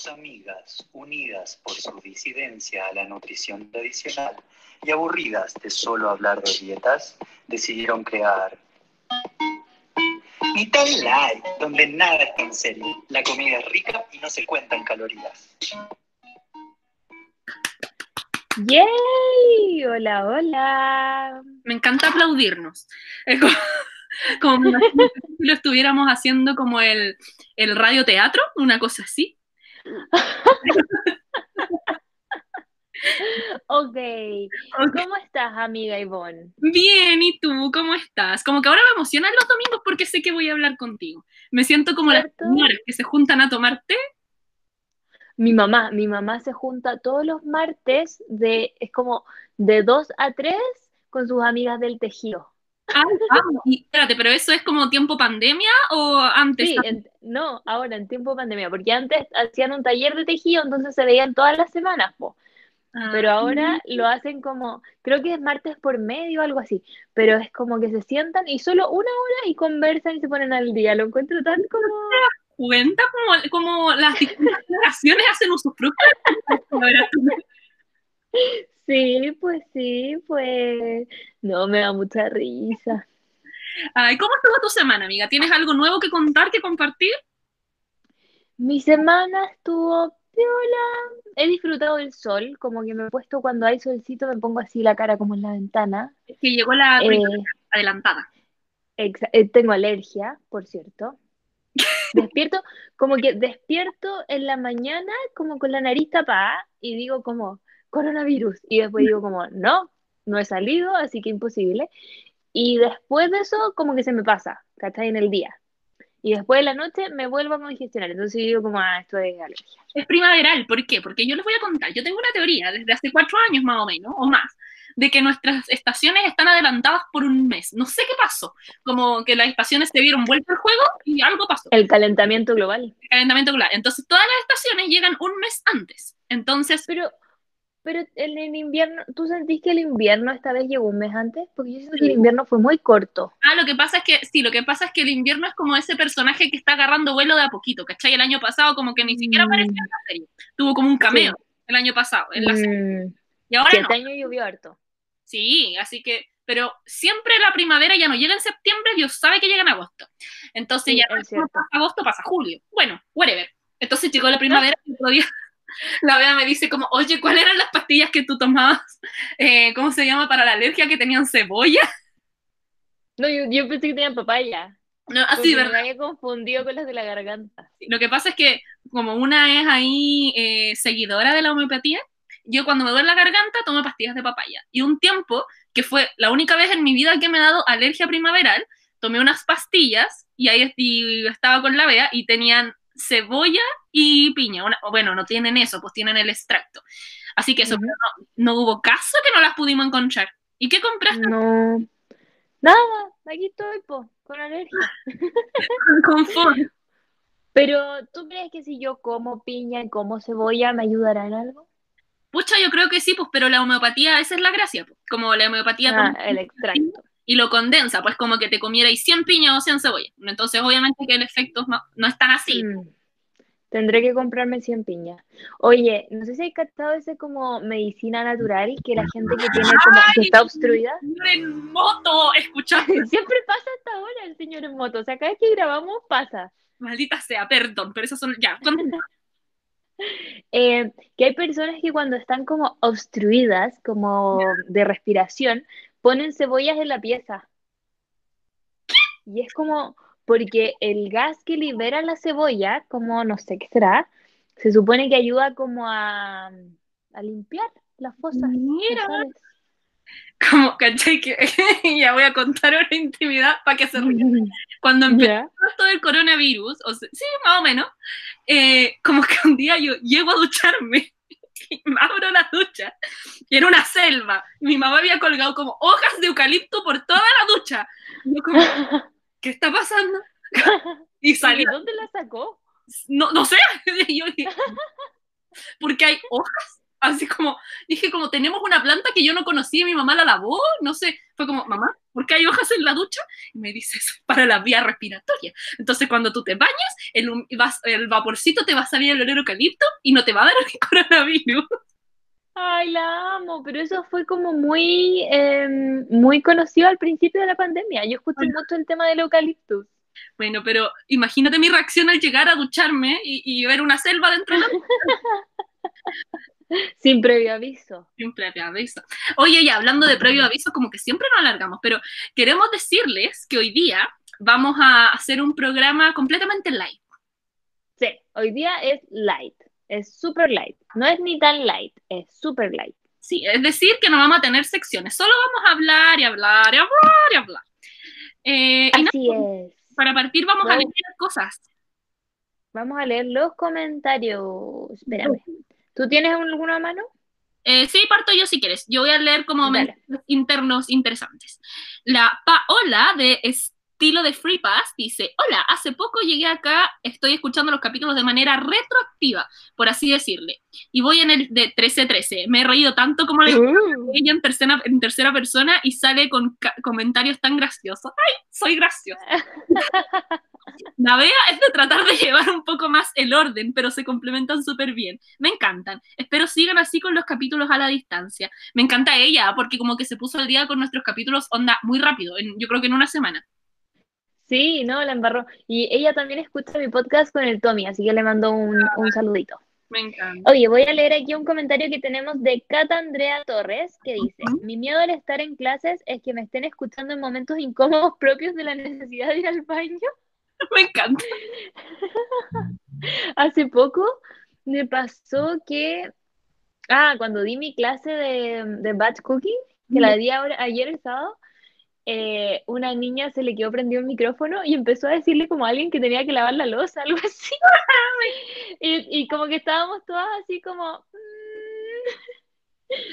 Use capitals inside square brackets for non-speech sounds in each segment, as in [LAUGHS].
Sus amigas, unidas por su disidencia a la nutrición tradicional y aburridas de solo hablar de dietas, decidieron crear Mitad Light, donde nada está en serio. La comida es rica y no se cuentan calorías. ¡Yay! Hola, hola. Me encanta aplaudirnos. Es como, como si lo estuviéramos haciendo como el, el radioteatro, una cosa así. Ok. ¿Cómo estás, amiga Ivonne? Bien, ¿y tú? ¿Cómo estás? Como que ahora me emocionan los domingos porque sé que voy a hablar contigo. Me siento como las señoras que se juntan a tomar té. Mi mamá, mi mamá se junta todos los martes de, es como de 2 a 3 con sus amigas del tejido. Ah, y espérate, pero eso es como tiempo pandemia o antes? Sí, no, ahora en tiempo pandemia, porque antes hacían un taller de tejido, entonces se veían todas las semanas, po. Pero ah, ahora lo hacen como, creo que es martes por medio o algo así, pero es como que se sientan y solo una hora y conversan y se ponen al día. Lo encuentro tan como... cuenta como, como las generaciones hacen usufructo? [LAUGHS] [LAUGHS] Sí, pues sí, pues no, me da mucha risa. Ay, ¿cómo estuvo tu semana, amiga? ¿Tienes algo nuevo que contar, que compartir? Mi semana estuvo piola. He disfrutado del sol, como que me he puesto cuando hay solcito, me pongo así la cara como en la ventana. Es que llegó la eh, adelantada. Eh, tengo alergia, por cierto. [LAUGHS] Despierto, como que despierto en la mañana como con la nariz tapada y digo como, coronavirus. Y después digo como, no, no he salido, así que imposible. Y después de eso, como que se me pasa, ¿cachai? En el día. Y después de la noche me vuelvo a congestionar. Entonces digo como, ah, esto es alergia. Es primaveral, ¿por qué? Porque yo les voy a contar, yo tengo una teoría desde hace cuatro años más o menos, o más, de que nuestras estaciones están adelantadas por un mes. No sé qué pasó, como que las estaciones se vieron vueltas al juego y algo pasó. El calentamiento global. El calentamiento global. Entonces todas las estaciones llegan un mes antes. Entonces... Pero pero en el invierno, ¿tú sentís que el invierno esta vez llegó un mes antes? Porque yo siento que el invierno fue muy corto. Ah, lo que pasa es que, sí, lo que pasa es que el invierno es como ese personaje que está agarrando vuelo de a poquito, ¿cachai? El año pasado como que ni siquiera apareció en la serie. Tuvo como un cameo el año pasado en la serie. Mm. Y ahora Este año llovió harto. Sí, así que, pero siempre la primavera ya no llega en septiembre, Dios sabe que llega en agosto. Entonces ya no pasa agosto, pasa julio. Bueno, whatever. Entonces llegó la primavera y todavía la Bea me dice como, oye, ¿cuáles eran las pastillas que tú tomabas? Eh, ¿Cómo se llama? Para la alergia que tenían cebolla. No, yo, pensé que tenían papaya. No, así, ¿verdad? Me había confundido con las de la garganta. Lo que pasa es que como una es ahí eh, seguidora de la homeopatía, yo cuando me duele la garganta tomo pastillas de papaya. Y un tiempo, que fue la única vez en mi vida que me he dado alergia primaveral, tomé unas pastillas y ahí estaba con la Bea y tenían cebolla y piña. bueno, no tienen eso, pues tienen el extracto. Así que eso, no, hubo caso que no las pudimos encontrar. ¿Y qué compraste? No, nada, aquí estoy, con alergia. [LAUGHS] con Pero, ¿tú crees que si yo como piña y como cebolla me ayudará en algo? Pucha, yo creo que sí, pues, pero la homeopatía, esa es la gracia, pues, como la homeopatía. Ah, el extracto y lo condensa, pues como que te comierais 100 piñas o 100 cebolla. Entonces, obviamente que el efecto no, no es tan así. Mm. Tendré que comprarme 100 piñas. Oye, no sé si hay captado ese como medicina natural que la gente que tiene como que está obstruida. Señor en moto, escuchando. [LAUGHS] Siempre pasa hasta ahora el señor en moto. O sea, cada vez que grabamos pasa. Maldita sea, perdón, pero esas son. Ya, [LAUGHS] eh, que hay personas que cuando están como obstruidas, como de respiración, ponen cebollas en la pieza. Y es como, porque el gas que libera la cebolla, como no sé qué será, se supone que ayuda como a, a limpiar las fosas. Mira. Como, ¿cachai? Que [LAUGHS] ya voy a contar una intimidad para que se ría. Cuando [LAUGHS] empezó todo el coronavirus, o sí, más o menos, eh, como que un día yo llego a ducharme [LAUGHS] abro la ducha y era una selva. Mi mamá había colgado como hojas de eucalipto por toda la ducha. yo como, [LAUGHS] ¿qué está pasando? [LAUGHS] Y salí. ¿De dónde la sacó? No, no sé. porque hay hojas. Así como, dije como, tenemos una planta que yo no conocía, mi mamá la lavó, no sé. Fue como, mamá, ¿por qué hay hojas en la ducha? me dice eso, para la vía respiratoria. Entonces, cuando tú te bañas, el, vaporcito te va a salir el olor eucalipto y no te va a dar el [LAUGHS] coronavirus. Ay, la amo, pero eso fue como muy, em, muy conocido al principio de la pandemia. Yo escuché mucho el tema del eucaliptus. Bueno, pero imagínate mi reacción al llegar a ducharme y, y ver una selva dentro de la [LAUGHS] [LAUGHS] Sin previo aviso. Sin previo aviso. Oye, ya hablando de previo aviso, como que siempre nos alargamos, pero queremos decirles que hoy día vamos a hacer un programa completamente light. Sí, hoy día es light, es super light. No es ni tan light, es super light. Sí, es decir, que no vamos a tener secciones, solo vamos a hablar y hablar y hablar y hablar. Eh, y Así es. para partir vamos a leer cosas. Vamos a leer los comentarios. Espérame. ¿Tú tienes alguna mano? Eh, sí, parto yo si quieres. Yo voy a leer como Dale. mensajes internos interesantes. La Paola de estilo de Free Pass dice, hola, hace poco llegué acá, estoy escuchando los capítulos de manera retroactiva, por así decirle. Y voy en el de 13-13. Me he reído tanto como le Uh, ella en tercera, en tercera persona y sale con comentarios tan graciosos. ¡Ay, soy graciosa! [LAUGHS] La Bea es de tratar de llevar un poco más el orden, pero se complementan súper bien. Me encantan. Espero sigan así con los capítulos a la distancia. Me encanta ella, porque como que se puso al día con nuestros capítulos onda muy rápido, en- yo creo que en una semana. Sí, no, la embarró. Y ella también escucha mi podcast con el Tommy, así que le mando un, un saludito. Me encanta. Oye, voy a leer aquí un comentario que tenemos de Cata Andrea Torres, que dice, mi miedo al estar en clases es que me estén escuchando en momentos incómodos propios de la necesidad de ir al baño. [LAUGHS] Me encanta. [LAUGHS] Hace poco me pasó que, ah, cuando di mi clase de, de batch cooking, que la di ahora, ayer el sábado, eh, una niña se le quedó prendido el micrófono y empezó a decirle como a alguien que tenía que lavar la loza, algo así. [LAUGHS] Y, y como que estábamos todas así como... mm.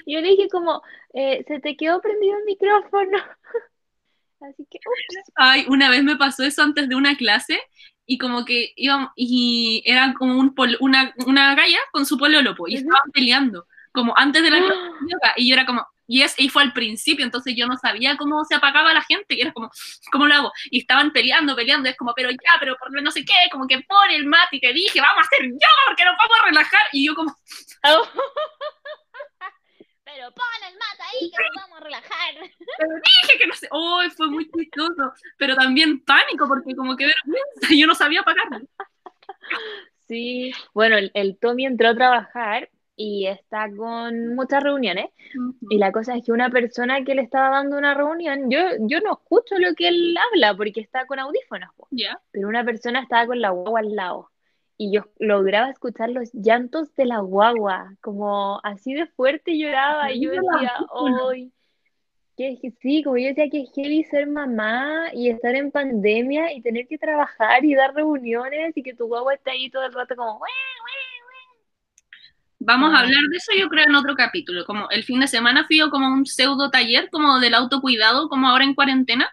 Y yo le dije como, eh, se te quedó prendido el micrófono. [LAUGHS] Así que, ups. Ay, una vez me pasó eso antes de una clase y como que íbamos, y era como un pol- una, una galla con su pololo, po, y estaban peleando, como antes de la [GASPS] clase y yo era como, y, es, y fue al principio, entonces yo no sabía cómo se apagaba la gente, y era como, ¿cómo lo hago? Y estaban peleando, peleando, es como, pero ya, pero por no sé qué, como que pon el mat y te dije, vamos a hacer yoga porque nos vamos a relajar, y yo como, [LAUGHS] Pero pon el mata ahí que nos vamos a relajar. [LAUGHS] dije que no sé, oh, fue muy chistoso, pero también pánico, porque como que vergüenza, yo no sabía apagarlo. Sí, bueno, el, el Tommy entró a trabajar y está con muchas reuniones. Y la cosa es que una persona que le estaba dando una reunión, yo, yo no escucho lo que él habla porque está con audífonos, pero una persona estaba con la guagua al lado. Y yo lograba escuchar los llantos de la guagua, como así de fuerte lloraba. Y yo decía, hoy, que sí, como yo decía que es heavy ser mamá y estar en pandemia y tener que trabajar y dar reuniones y que tu guagua esté ahí todo el rato como, "Ué". Vamos a hablar de eso yo creo en otro capítulo, como el fin de semana fui yo como un pseudo taller como del autocuidado, como ahora en cuarentena,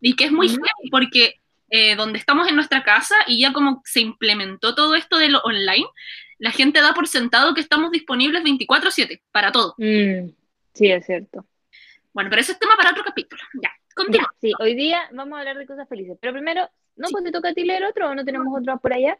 y que es muy heavy porque eh, donde estamos en nuestra casa y ya como se implementó todo esto de lo online, la gente da por sentado que estamos disponibles 24/7 para todo. Mm, sí, es cierto. Bueno, pero ese es tema para otro capítulo. Ya, Ya, continúa. sí, hoy día vamos a hablar de cosas felices. Pero primero, ¿no? Sí. Pues te toca a ti leer otro o no tenemos otro por allá?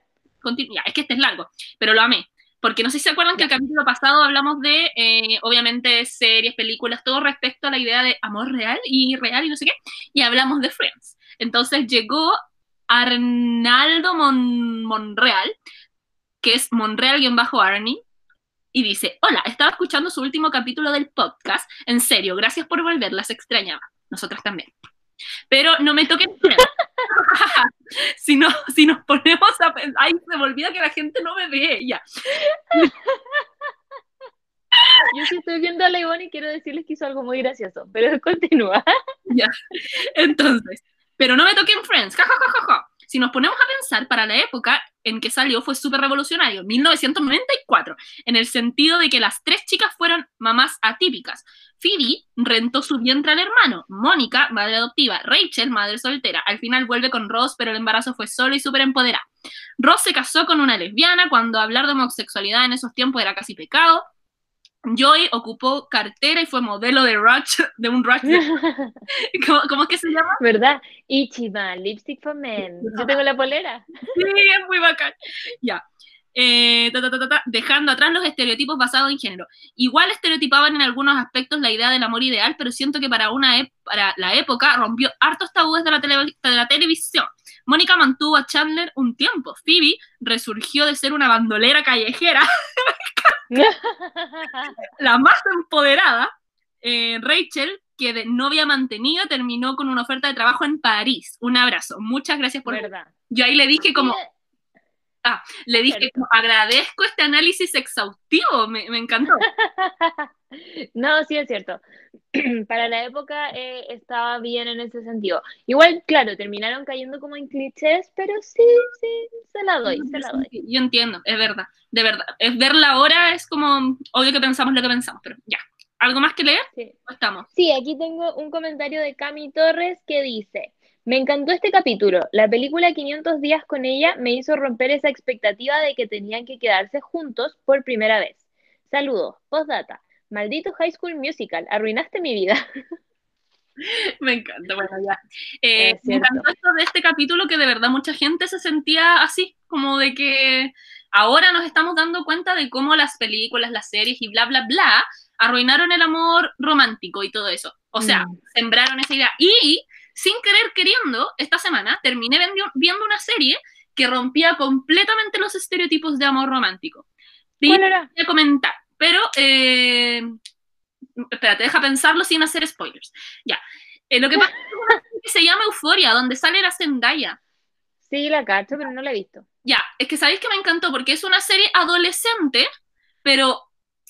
Ya, es que este es largo, pero lo amé. Porque no sé si se acuerdan que el capítulo pasado hablamos de, eh, obviamente, series, películas, todo respecto a la idea de amor real y real y no sé qué, y hablamos de Friends. Entonces llegó Arnaldo Mon- Monreal, que es Monreal-Arnie, y dice, hola, estaba escuchando su último capítulo del podcast, en serio, gracias por volver, las extrañaba, nosotras también. Pero no me toquen [LAUGHS] Friends. [LAUGHS] si, no, si nos ponemos a pensar, ay, se me olvida que la gente no me ve, ya. [LAUGHS] Yo sí estoy viendo a la Ivonne y quiero decirles que hizo algo muy gracioso, pero continúa. Entonces, pero no me toquen Friends, ja, ja, ja, ja, ja. Si nos ponemos a pensar, para la época en que salió fue súper revolucionario, 1994, en el sentido de que las tres chicas fueron mamás atípicas. Phoebe rentó su vientre al hermano, Mónica, madre adoptiva, Rachel, madre soltera. Al final vuelve con Ross, pero el embarazo fue solo y súper empoderada. Ross se casó con una lesbiana cuando hablar de homosexualidad en esos tiempos era casi pecado. Joy ocupó cartera y fue modelo de Rush, de un Rush. de- [LAUGHS] ¿Cómo, cómo es que se llama? ¿Verdad? Ichiban, Lipstick for Men. Yo tengo la polera. Sí, es muy bacán. Ya. Eh, ta, ta, ta, ta, ta, dejando atrás los estereotipos basados en género. Igual estereotipaban en algunos aspectos la idea del amor ideal, pero siento que para, una ep- para la época rompió hartos tabúes de la, tele- de la televisión. Mónica mantuvo a Chandler un tiempo. Phoebe resurgió de ser una bandolera callejera, [LAUGHS] la más empoderada. Eh, Rachel, que de novia mantenida, terminó con una oferta de trabajo en París. Un abrazo. Muchas gracias por... ¿Verdad? Yo ahí le dije como... Sí, Le dije, agradezco este análisis exhaustivo, me, me encantó. [LAUGHS] No, sí es cierto. [CLEARS THROAT] Para la época eh, estaba bien en ese sentido. Igual, claro, terminaron cayendo como en clichés, pero sí, sí, se la doy, se la doy. Yo entiendo, es verdad, de verdad. Es verla ahora es como, obvio que pensamos lo que pensamos, pero ya. ¿Algo más que leer? Sí. ¿O estamos? Sí, aquí tengo un comentario de Cami Torres que dice, me encantó este capítulo. La película 500 días con ella me hizo romper esa expectativa de que tenían que quedarse juntos por primera vez. Saludos. Postdata. Maldito High School Musical. Arruinaste mi vida. [LAUGHS] Me encanta, bueno, ya. Eh, me encantó esto de este capítulo que de verdad mucha gente se sentía así, como de que ahora nos estamos dando cuenta de cómo las películas, las series y bla, bla, bla arruinaron el amor romántico y todo eso. O sea, Mm. sembraron esa idea. Y sin querer queriendo, esta semana terminé viendo una serie que rompía completamente los estereotipos de amor romántico. Y ¿Cuál era? voy a comentar, pero eh, espérate, deja pensarlo sin hacer spoilers. Ya. Eh, lo que pasa es que es una serie que se llama Euforia, donde sale la Zendaya. Sí, la cacho, pero no la he visto. Ya, es que sabéis que me encantó porque es una serie adolescente, pero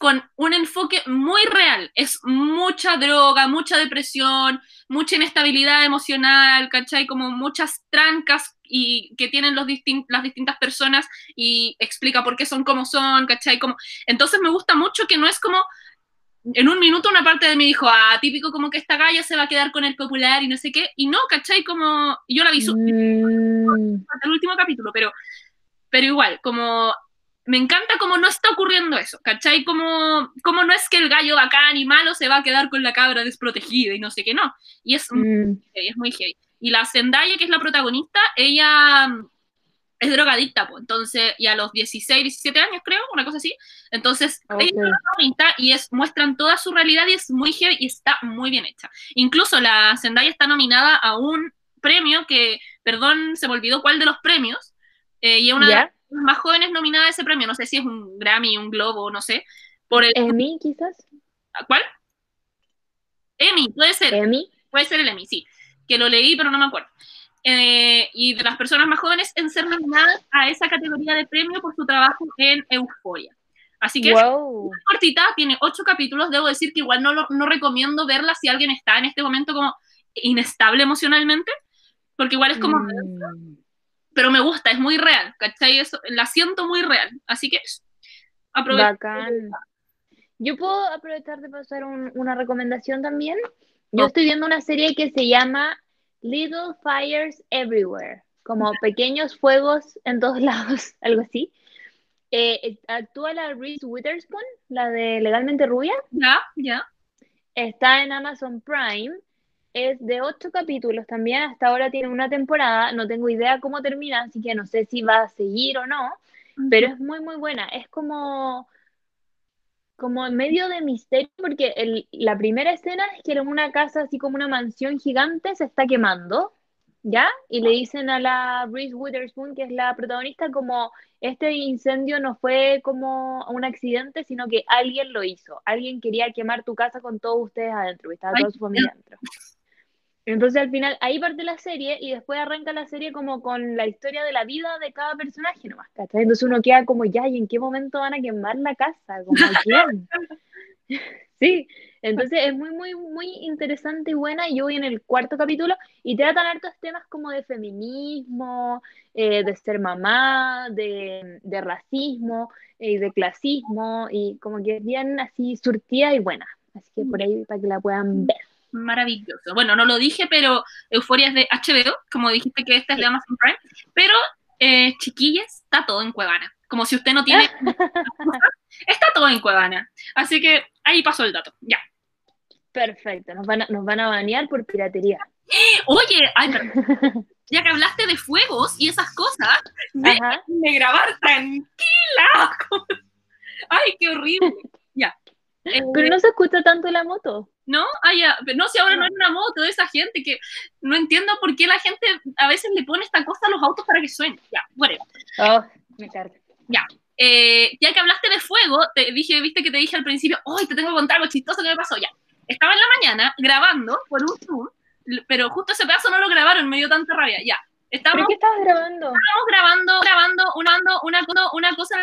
con un enfoque muy real. Es mucha droga, mucha depresión, mucha inestabilidad emocional, ¿cachai? Como muchas trancas y que tienen los distin- las distintas personas y explica por qué son como son, ¿cachai? Como... Entonces me gusta mucho que no es como... En un minuto una parte de mí dijo, ah, típico como que esta galla se va a quedar con el popular y no sé qué, y no, ¿cachai? Como, yo la vi su- Mm, hasta el último capítulo, pero, pero igual, como me encanta cómo no está ocurriendo eso, ¿cachai? Como, como no es que el gallo bacán y malo se va a quedar con la cabra desprotegida y no sé qué, no. Y es, muy mm, heavy, es muy heavy. Y la Zendaya, que es la protagonista, ella mm, es drogadicta, pues, entonces, y a los 16, 17 años creo, una cosa así, entonces, ella es protagonista y es, muestran toda su realidad y es muy heavy y está muy bien hecha. Incluso la Zendaya está nominada a un premio que, perdón, se me olvidó cuál de los premios, eh, y es una las más jóvenes nominada a ese premio, no sé si es un Grammy, un Globo, no sé, por el, ¿Emmy, quizás? ¿cuál? Emmy, puede ser, ¿Emmy? puede ser el Emmy, sí, que lo leí pero no me acuerdo. Eh, y de las personas más jóvenes en ser nominadas a esa categoría de premio por su trabajo en Euforia. Así que Wow. es cortita, tiene ocho capítulos, debo decir que igual no, lo- no recomiendo verla si alguien está en este momento como inestable emocionalmente, porque igual es como, Mm, pero me gusta, es muy real, ¿cachai? Eso, la siento muy real, así que eso. aprovecho. Bacán. Yo puedo aprovechar de pasar un- una recomendación también. Yo Oh. estoy viendo una serie que se llama Little Fires Everywhere, como pequeños fuegos en todos [LAUGHS] lados, algo así. Eh, eh, actúa la Reese Witherspoon, la de Legalmente Rubia. Ya, ya. Está en Amazon Prime. Es de ocho capítulos también. Hasta ahora tiene una temporada. No tengo idea cómo termina, así que no sé si va a seguir o no. Pero es muy, muy buena. Es como, como en medio de misterio, porque el- la primera escena es que en una casa, así como una mansión gigante, se está quemando, ¿ya? Y le dicen a la Reese Witherspoon, que es la protagonista, como este incendio no fue como un accidente, sino que alguien lo hizo. Alguien quería quemar tu casa con todos ustedes adentro, y estaba toda su familia adentro. Entonces al final ahí parte la serie y después arranca la serie como con la historia de la vida de cada personaje nomás, ¿cachai? Entonces uno queda como, ya, ¿y en qué momento van a quemar la casa? Como, ¿quién? [LAUGHS] Sí, entonces es muy, muy, muy interesante y buena. Yo voy en el cuarto capítulo y tratan hartos temas como de feminismo, eh, de ser mamá, de, de racismo, y de clasismo, y como que es bien así surtida y buena. Así que por ahí para que la puedan ver. Maravilloso. Bueno, no lo dije, pero Euforia es de HBO, como dijiste que esta es de Amazon Prime, pero eh, chiquillas, está todo en Cuevana. Como si usted no tiene [LAUGHS] Está todo en Cuevana. Así que ahí pasó el dato. Ya. Perfecto, nos van a, nos van a banear por piratería. Oye, ay, perdón. [LAUGHS] ya que hablaste de fuegos y esas cosas, Ajá. déjenme grabar tranquila. [LAUGHS] Ay, qué horrible. Ya. Eh, Pero no se escucha tanto la moto. ¿No? Ah, ya. No, si ahora no es una moto, esa gente que no entiendo por qué la gente a veces le pone esta cosa a los autos para que suenen. Ya, bueno. Oh, me carga. Eh, ya que hablaste de fuego, te dije, viste que te dije al principio, hoy te tengo que contar algo chistoso que me pasó. Ya. Estaba en la mañana grabando por un Zoom, pero justo ese pedazo no lo grabaron, me dio tanta rabia. Ya. ¿Pero Estábamos qué estabas grabando? estamos grabando, grabando, una, una, una, una cosa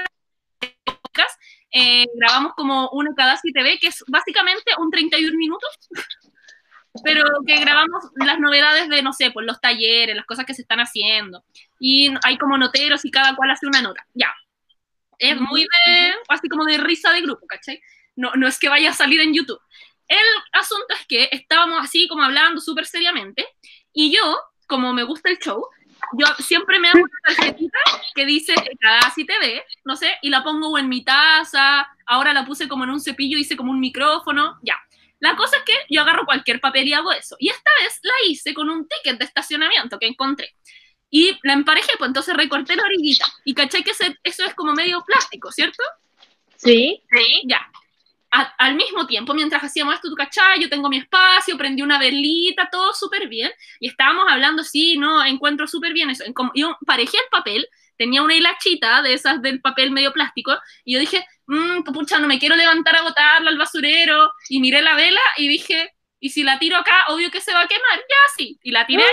de podcast. Eh, grabamos como una cada TV, que es básicamente un 31 minutos, [LAUGHS] pero que grabamos las novedades de, no sé, pues los talleres, las cosas que se están haciendo. Y hay como noteros y cada cual hace una nota. Ya. Es muy de, así como de risa de grupo, ¿cachai? No, no es que vaya a salir en YouTube. El asunto es que estábamos así como hablando súper seriamente y yo, como me gusta el show, yo siempre me hago una tarjetita que dice Casi TV, no sé, y la pongo en mi taza, ahora la puse como en un cepillo, hice como un micrófono, ya. La cosa es que yo agarro cualquier papel y hago eso. Y esta vez la hice con un ticket de estacionamiento que encontré. Y la emparejé, pues entonces recorté la orillita. Y caché que ese- eso es como medio plástico, ¿cierto? Sí. Sí. Ya. A- al mismo tiempo, mientras hacíamos esto, tú cachai, yo tengo mi espacio, prendí una velita, todo súper bien. Y estábamos hablando, sí, no, encuentro súper bien eso. En como- Yo parejé el papel, tenía una hilachita de esas del papel medio plástico, y yo dije, mmm, pucha, no me quiero levantar a botarla al basurero. Y miré la vela y dije, y si la tiro acá, obvio que se va a quemar. Ya, sí. Y la tiré.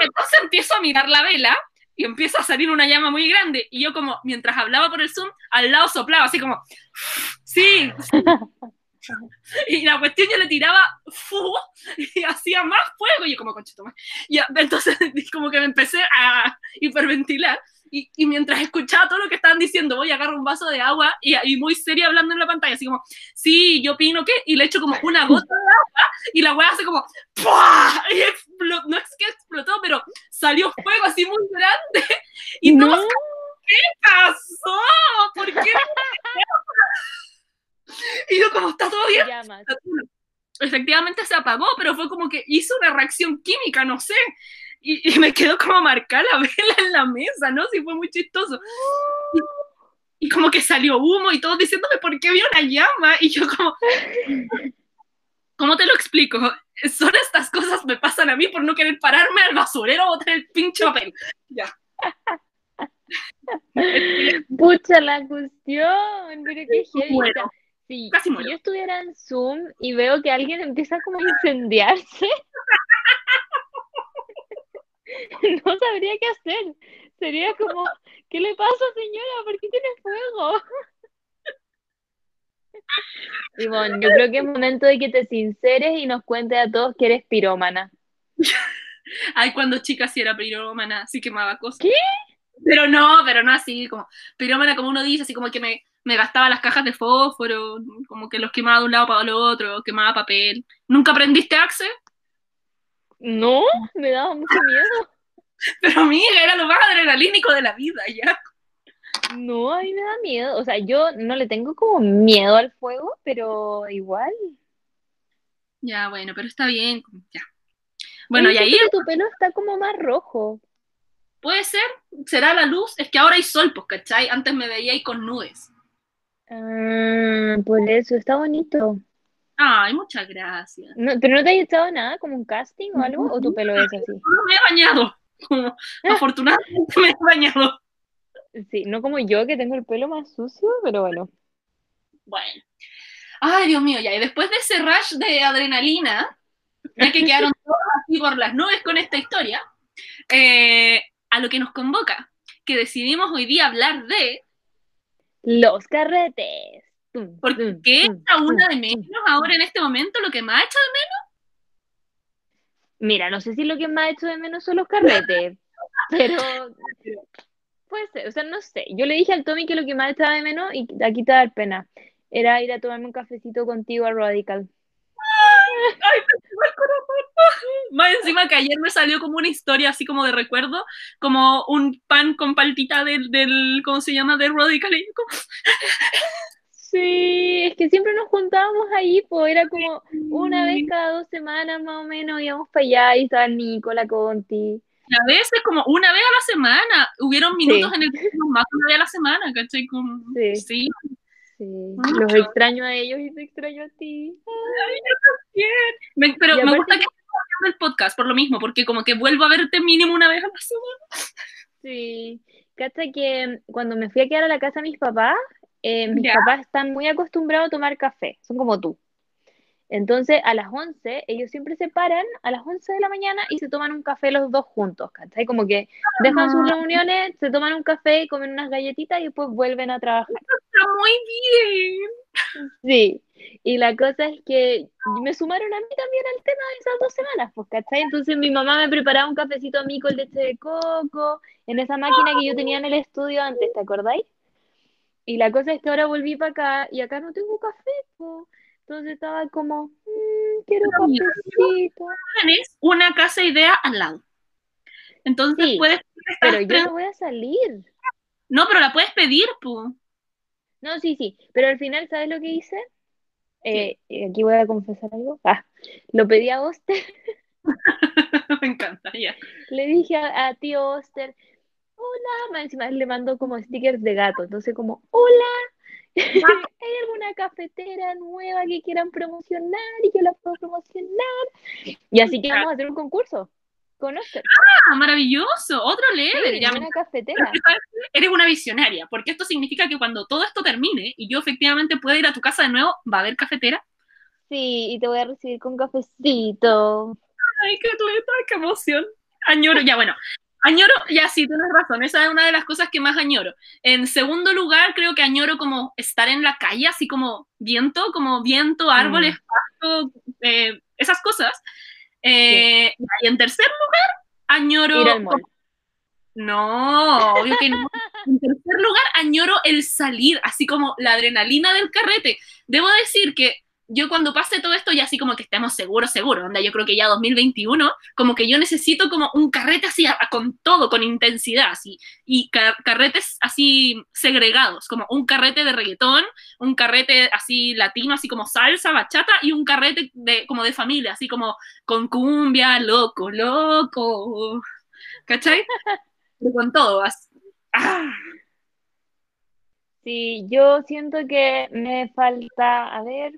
Entonces empiezo a mirar la vela y empieza a salir una llama muy grande. Y yo como, mientras hablaba por el Zoom, al lado soplaba, así como, sí. sí". Y la cuestión yo le tiraba fu y hacía más fuego. Y yo como, conchito más. Y entonces [LAUGHS] como que me empecé a hiperventilar. Y, y mientras escuchaba todo lo que estaban diciendo, voy a agarrar un vaso de agua y, y muy seria hablando en la pantalla, así como, sí, yo opino que, y le echo como una gota de agua y la weá hace como, ¡pua! Y explotó, no es que explotó, pero salió fuego así muy grande. Y no. todos, ¿qué pasó? ¿Por qué? y yo como, está todo bien. Efectivamente se apagó, pero fue como que hizo una reacción química, no sé. Y, y me quedó como marcada la [LAUGHS] vela en la mesa, ¿no? Sí, fue muy chistoso. Y, y como que salió humo y todos diciéndome por qué vio una llama. Y yo como, [LAUGHS] ¿cómo te lo explico? Son estas cosas me pasan a mí por no querer pararme al basurero a botar el pinche papel. Ya. [LAUGHS] Pucha la cuestión, pero qué. O Muero. sea, si, Casi si muero. yo estuviera en Zoom y veo que alguien empieza como a incendiarse, [LAUGHS] no sabría qué hacer. Sería como, ¿qué le pasa, señora? ¿Por qué tiene fuego? [LAUGHS] Ivonne, yo creo que es momento de que te sinceres y nos cuentes a todos que eres pirómana. [LAUGHS] Ay, cuando chica sí era pirómana, así quemaba cosas. ¿Qué? Pero no, pero no así, como pirómana como uno dice, así como que me, me gastaba las cajas de fósforo, como que los quemaba de un lado para el otro, quemaba papel. ¿Nunca aprendiste Axe? No, me daba mucho miedo. [LAUGHS] Pero amiga, era lo más adrenalínico de la vida, ya. No, a mí me da miedo. O sea, yo no le tengo como miedo al fuego, pero igual. Ya, bueno, pero está bien, ya. Bueno, y ahí tu pelo está como más rojo. puede ser, será la luz, es que ahora hay sol, pues, ¿cachai? Antes me veía ahí con nubes. Ah, por eso, está bonito. Ay, muchas gracias. No, ¿pero no te has echado nada, como un casting o algo? ¿O tu pelo es así? No me he bañado. Como, [LAUGHS] afortunadamente me he bañado. Sí, no como yo, que tengo el pelo más sucio, pero bueno. Bueno. Ay, Dios mío, ya. Y después de ese rush de adrenalina, ya que quedaron [LAUGHS] todos así por las nubes con esta historia, eh, a lo que nos convoca, que decidimos hoy día hablar de Los carretes. Tum, por tum, qué tum, a una de menos ahora en este momento, lo que más ha hecho de Mira, no sé si lo que me ha hecho de menos son los carretes, [LAUGHS] pero puede ser, o sea, no sé. Yo le dije al Tommy que lo que más echaba de menos, y aquí te va a dar pena, era ir a tomarme un cafecito contigo a Radical. Ay, corazón. Más encima que ayer me salió como una historia así como de recuerdo, como un pan con paltita del, del ¿cómo se llama? De Radical. Y yo como, Sí, es que siempre nos juntábamos ahí, pues era como una vez cada dos semanas más o menos íbamos para allá y estaba Nico, la Conti. Y a veces como una vez a la semana, hubieron minutos en el que más una vez a la semana, ¿cachai? Como, Sí. sí. Los extraño a ellos y te extraño a ti. Ay, yo también. Me- pero me gusta que estés haciendo el podcast por lo mismo, porque como que vuelvo a verte mínimo una vez a la semana. Sí, cacha que cuando me fui a quedar a la casa de mis papás, eh, mis papás están muy acostumbrados a tomar café, son como tú. Entonces, a las 11, ellos siempre se paran a las 11 de la mañana y se toman un café los dos juntos, ¿cachai? Como que dejan sus reuniones, se toman un café, comen unas galletitas y después vuelven a trabajar. Está muy bien. Sí, y la cosa es que me sumaron a mí también al tema de esas dos semanas, pues, ¿cachai? Entonces mi mamá me preparaba un cafecito a mí con leche de coco, en esa máquina que yo tenía en el estudio antes, ¿te acordáis? Y la cosa es que ahora volví para acá y acá no tengo café, pues. Entonces estaba como, "Mm, quiero Pero cafecito. Tienes una casa idea al lado. Entonces Sí, puedes Pero yo no voy a salir. No, pero la puedes pedir, pu. No, sí, sí, pero al final, ¿sabes lo que hice? Eh, eh, aquí voy a confesar algo. Ah, lo pedí a Oster. [LAUGHS] Me encanta, ya. Le dije a, a tío Oster, hola, más encima le mandó como stickers de gato, entonces como, hola, [LAUGHS] ¿hay alguna cafetera nueva que quieran promocionar y yo la puedo promocionar? Y así que vamos a hacer un concurso con Ah, maravilloso. Otro level. sí, ya me- una cafetera. [LAUGHS] Eres una visionaria, porque esto significa que cuando todo esto termine y yo efectivamente pueda ir a tu casa de nuevo, va a haber cafetera. Sí, y te voy a recibir con cafecito. Ay, qué atleta, qué emoción. Añoro, ya bueno. Añoro, ya sí, tienes razón, esa es una de las cosas que más añoro. En segundo lugar, creo que añoro como estar en la calle, así como viento, como viento, árboles, pasto, eh, esas cosas. Eh, Y en tercer lugar, añoro... Ir al mall. No, obvio que no. En tercer lugar, añoro el salir, así como la adrenalina del carrete. Debo decir que yo cuando pase todo esto, ya así como que estemos seguros, seguros, onda, yo creo que ya 2021, como que yo necesito como un carrete así, con todo, con intensidad, así, y ca- carretes así segregados, como un carrete de reggaetón, un carrete así latino, así como salsa, bachata, y un carrete de, como de familia, así como con cumbia, loco, loco, ¿cachai? Con todo, as- ¡Ah! Sí, yo siento que me falta, a ver,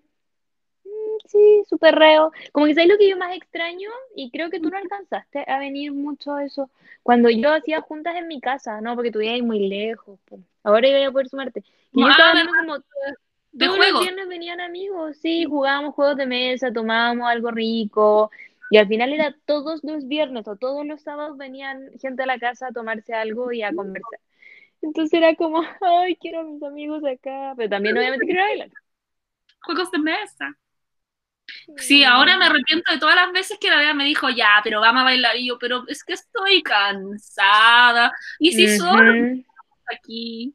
sí, súper reo. Como que sabes lo que yo más extraño, y creo que tú no alcanzaste a venir mucho a eso. Cuando yo hacía juntas en mi casa, no, porque tú ibas muy lejos. Ahora iba a poder sumarte. Y yo Ah, estaba viendo como de todos los viernes venían amigos, sí, jugábamos juegos de mesa, tomábamos algo rico. Y al final era todos los viernes o todos los sábados venían gente a la casa a tomarse algo y a conversar. Entonces era como, [LAUGHS] ay, quiero a mis amigos acá, pero también obviamente quiero bailar. Juegos de mesa. Sí, ahora me arrepiento de todas las veces que la Bea me dijo, ya, pero vamos a bailar. Y yo, pero es que estoy cansada. Y si solo Ujú, aquí.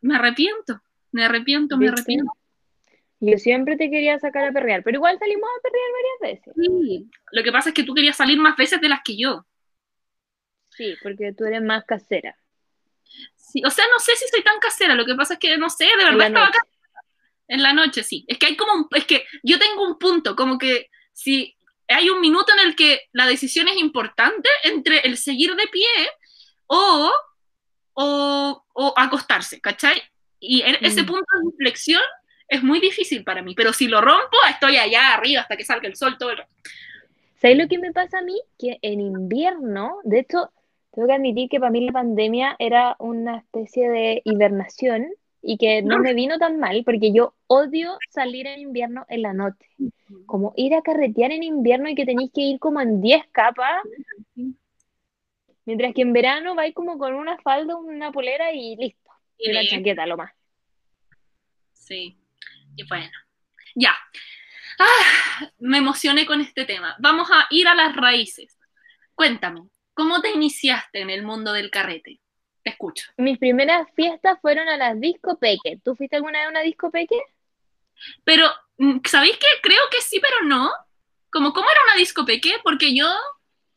Me arrepiento, me arrepiento, me arrepiento. Yo siempre te quería sacar a perrear, pero igual salimos a perrear varias veces. Sí. Lo que pasa es que tú querías salir más veces de las que yo. Sí, porque tú eres más casera. Sí, o sea, no sé si soy tan casera, lo que pasa es que no sé, de verdad estaba casera. En la noche, sí. Es que hay como un, es que yo tengo un punto, como que si hay un minuto en el que la decisión es importante entre el seguir de pie o, o, o acostarse, ¿cachai? Y en ese Mm. punto de inflexión es muy difícil para mí, pero si lo rompo, estoy allá arriba hasta que salga el sol todo el rato. ¿Sabes lo que me pasa a mí? Que en invierno, de hecho, tengo que admitir que para mí la pandemia era una especie de hibernación y que no me vino tan mal porque yo odio salir en invierno en la noche. Como ir a carretear en invierno y que tenéis que ir como en 10 capas, mientras que en verano vais como con una falda, una polera y listo. Y una chaqueta, lo más. Sí, y bueno, ya. Ah, me emocioné con este tema. Vamos a ir a las raíces. Cuéntame, ¿cómo te iniciaste en el mundo del carrete? Te escucho. Mis primeras fiestas fueron a las disco peque. ¿Tú fuiste alguna vez a una disco peque? Pero, mm, ¿sabéis qué? Creo que sí, pero no. Como, ¿cómo era una disco peque? Porque yo,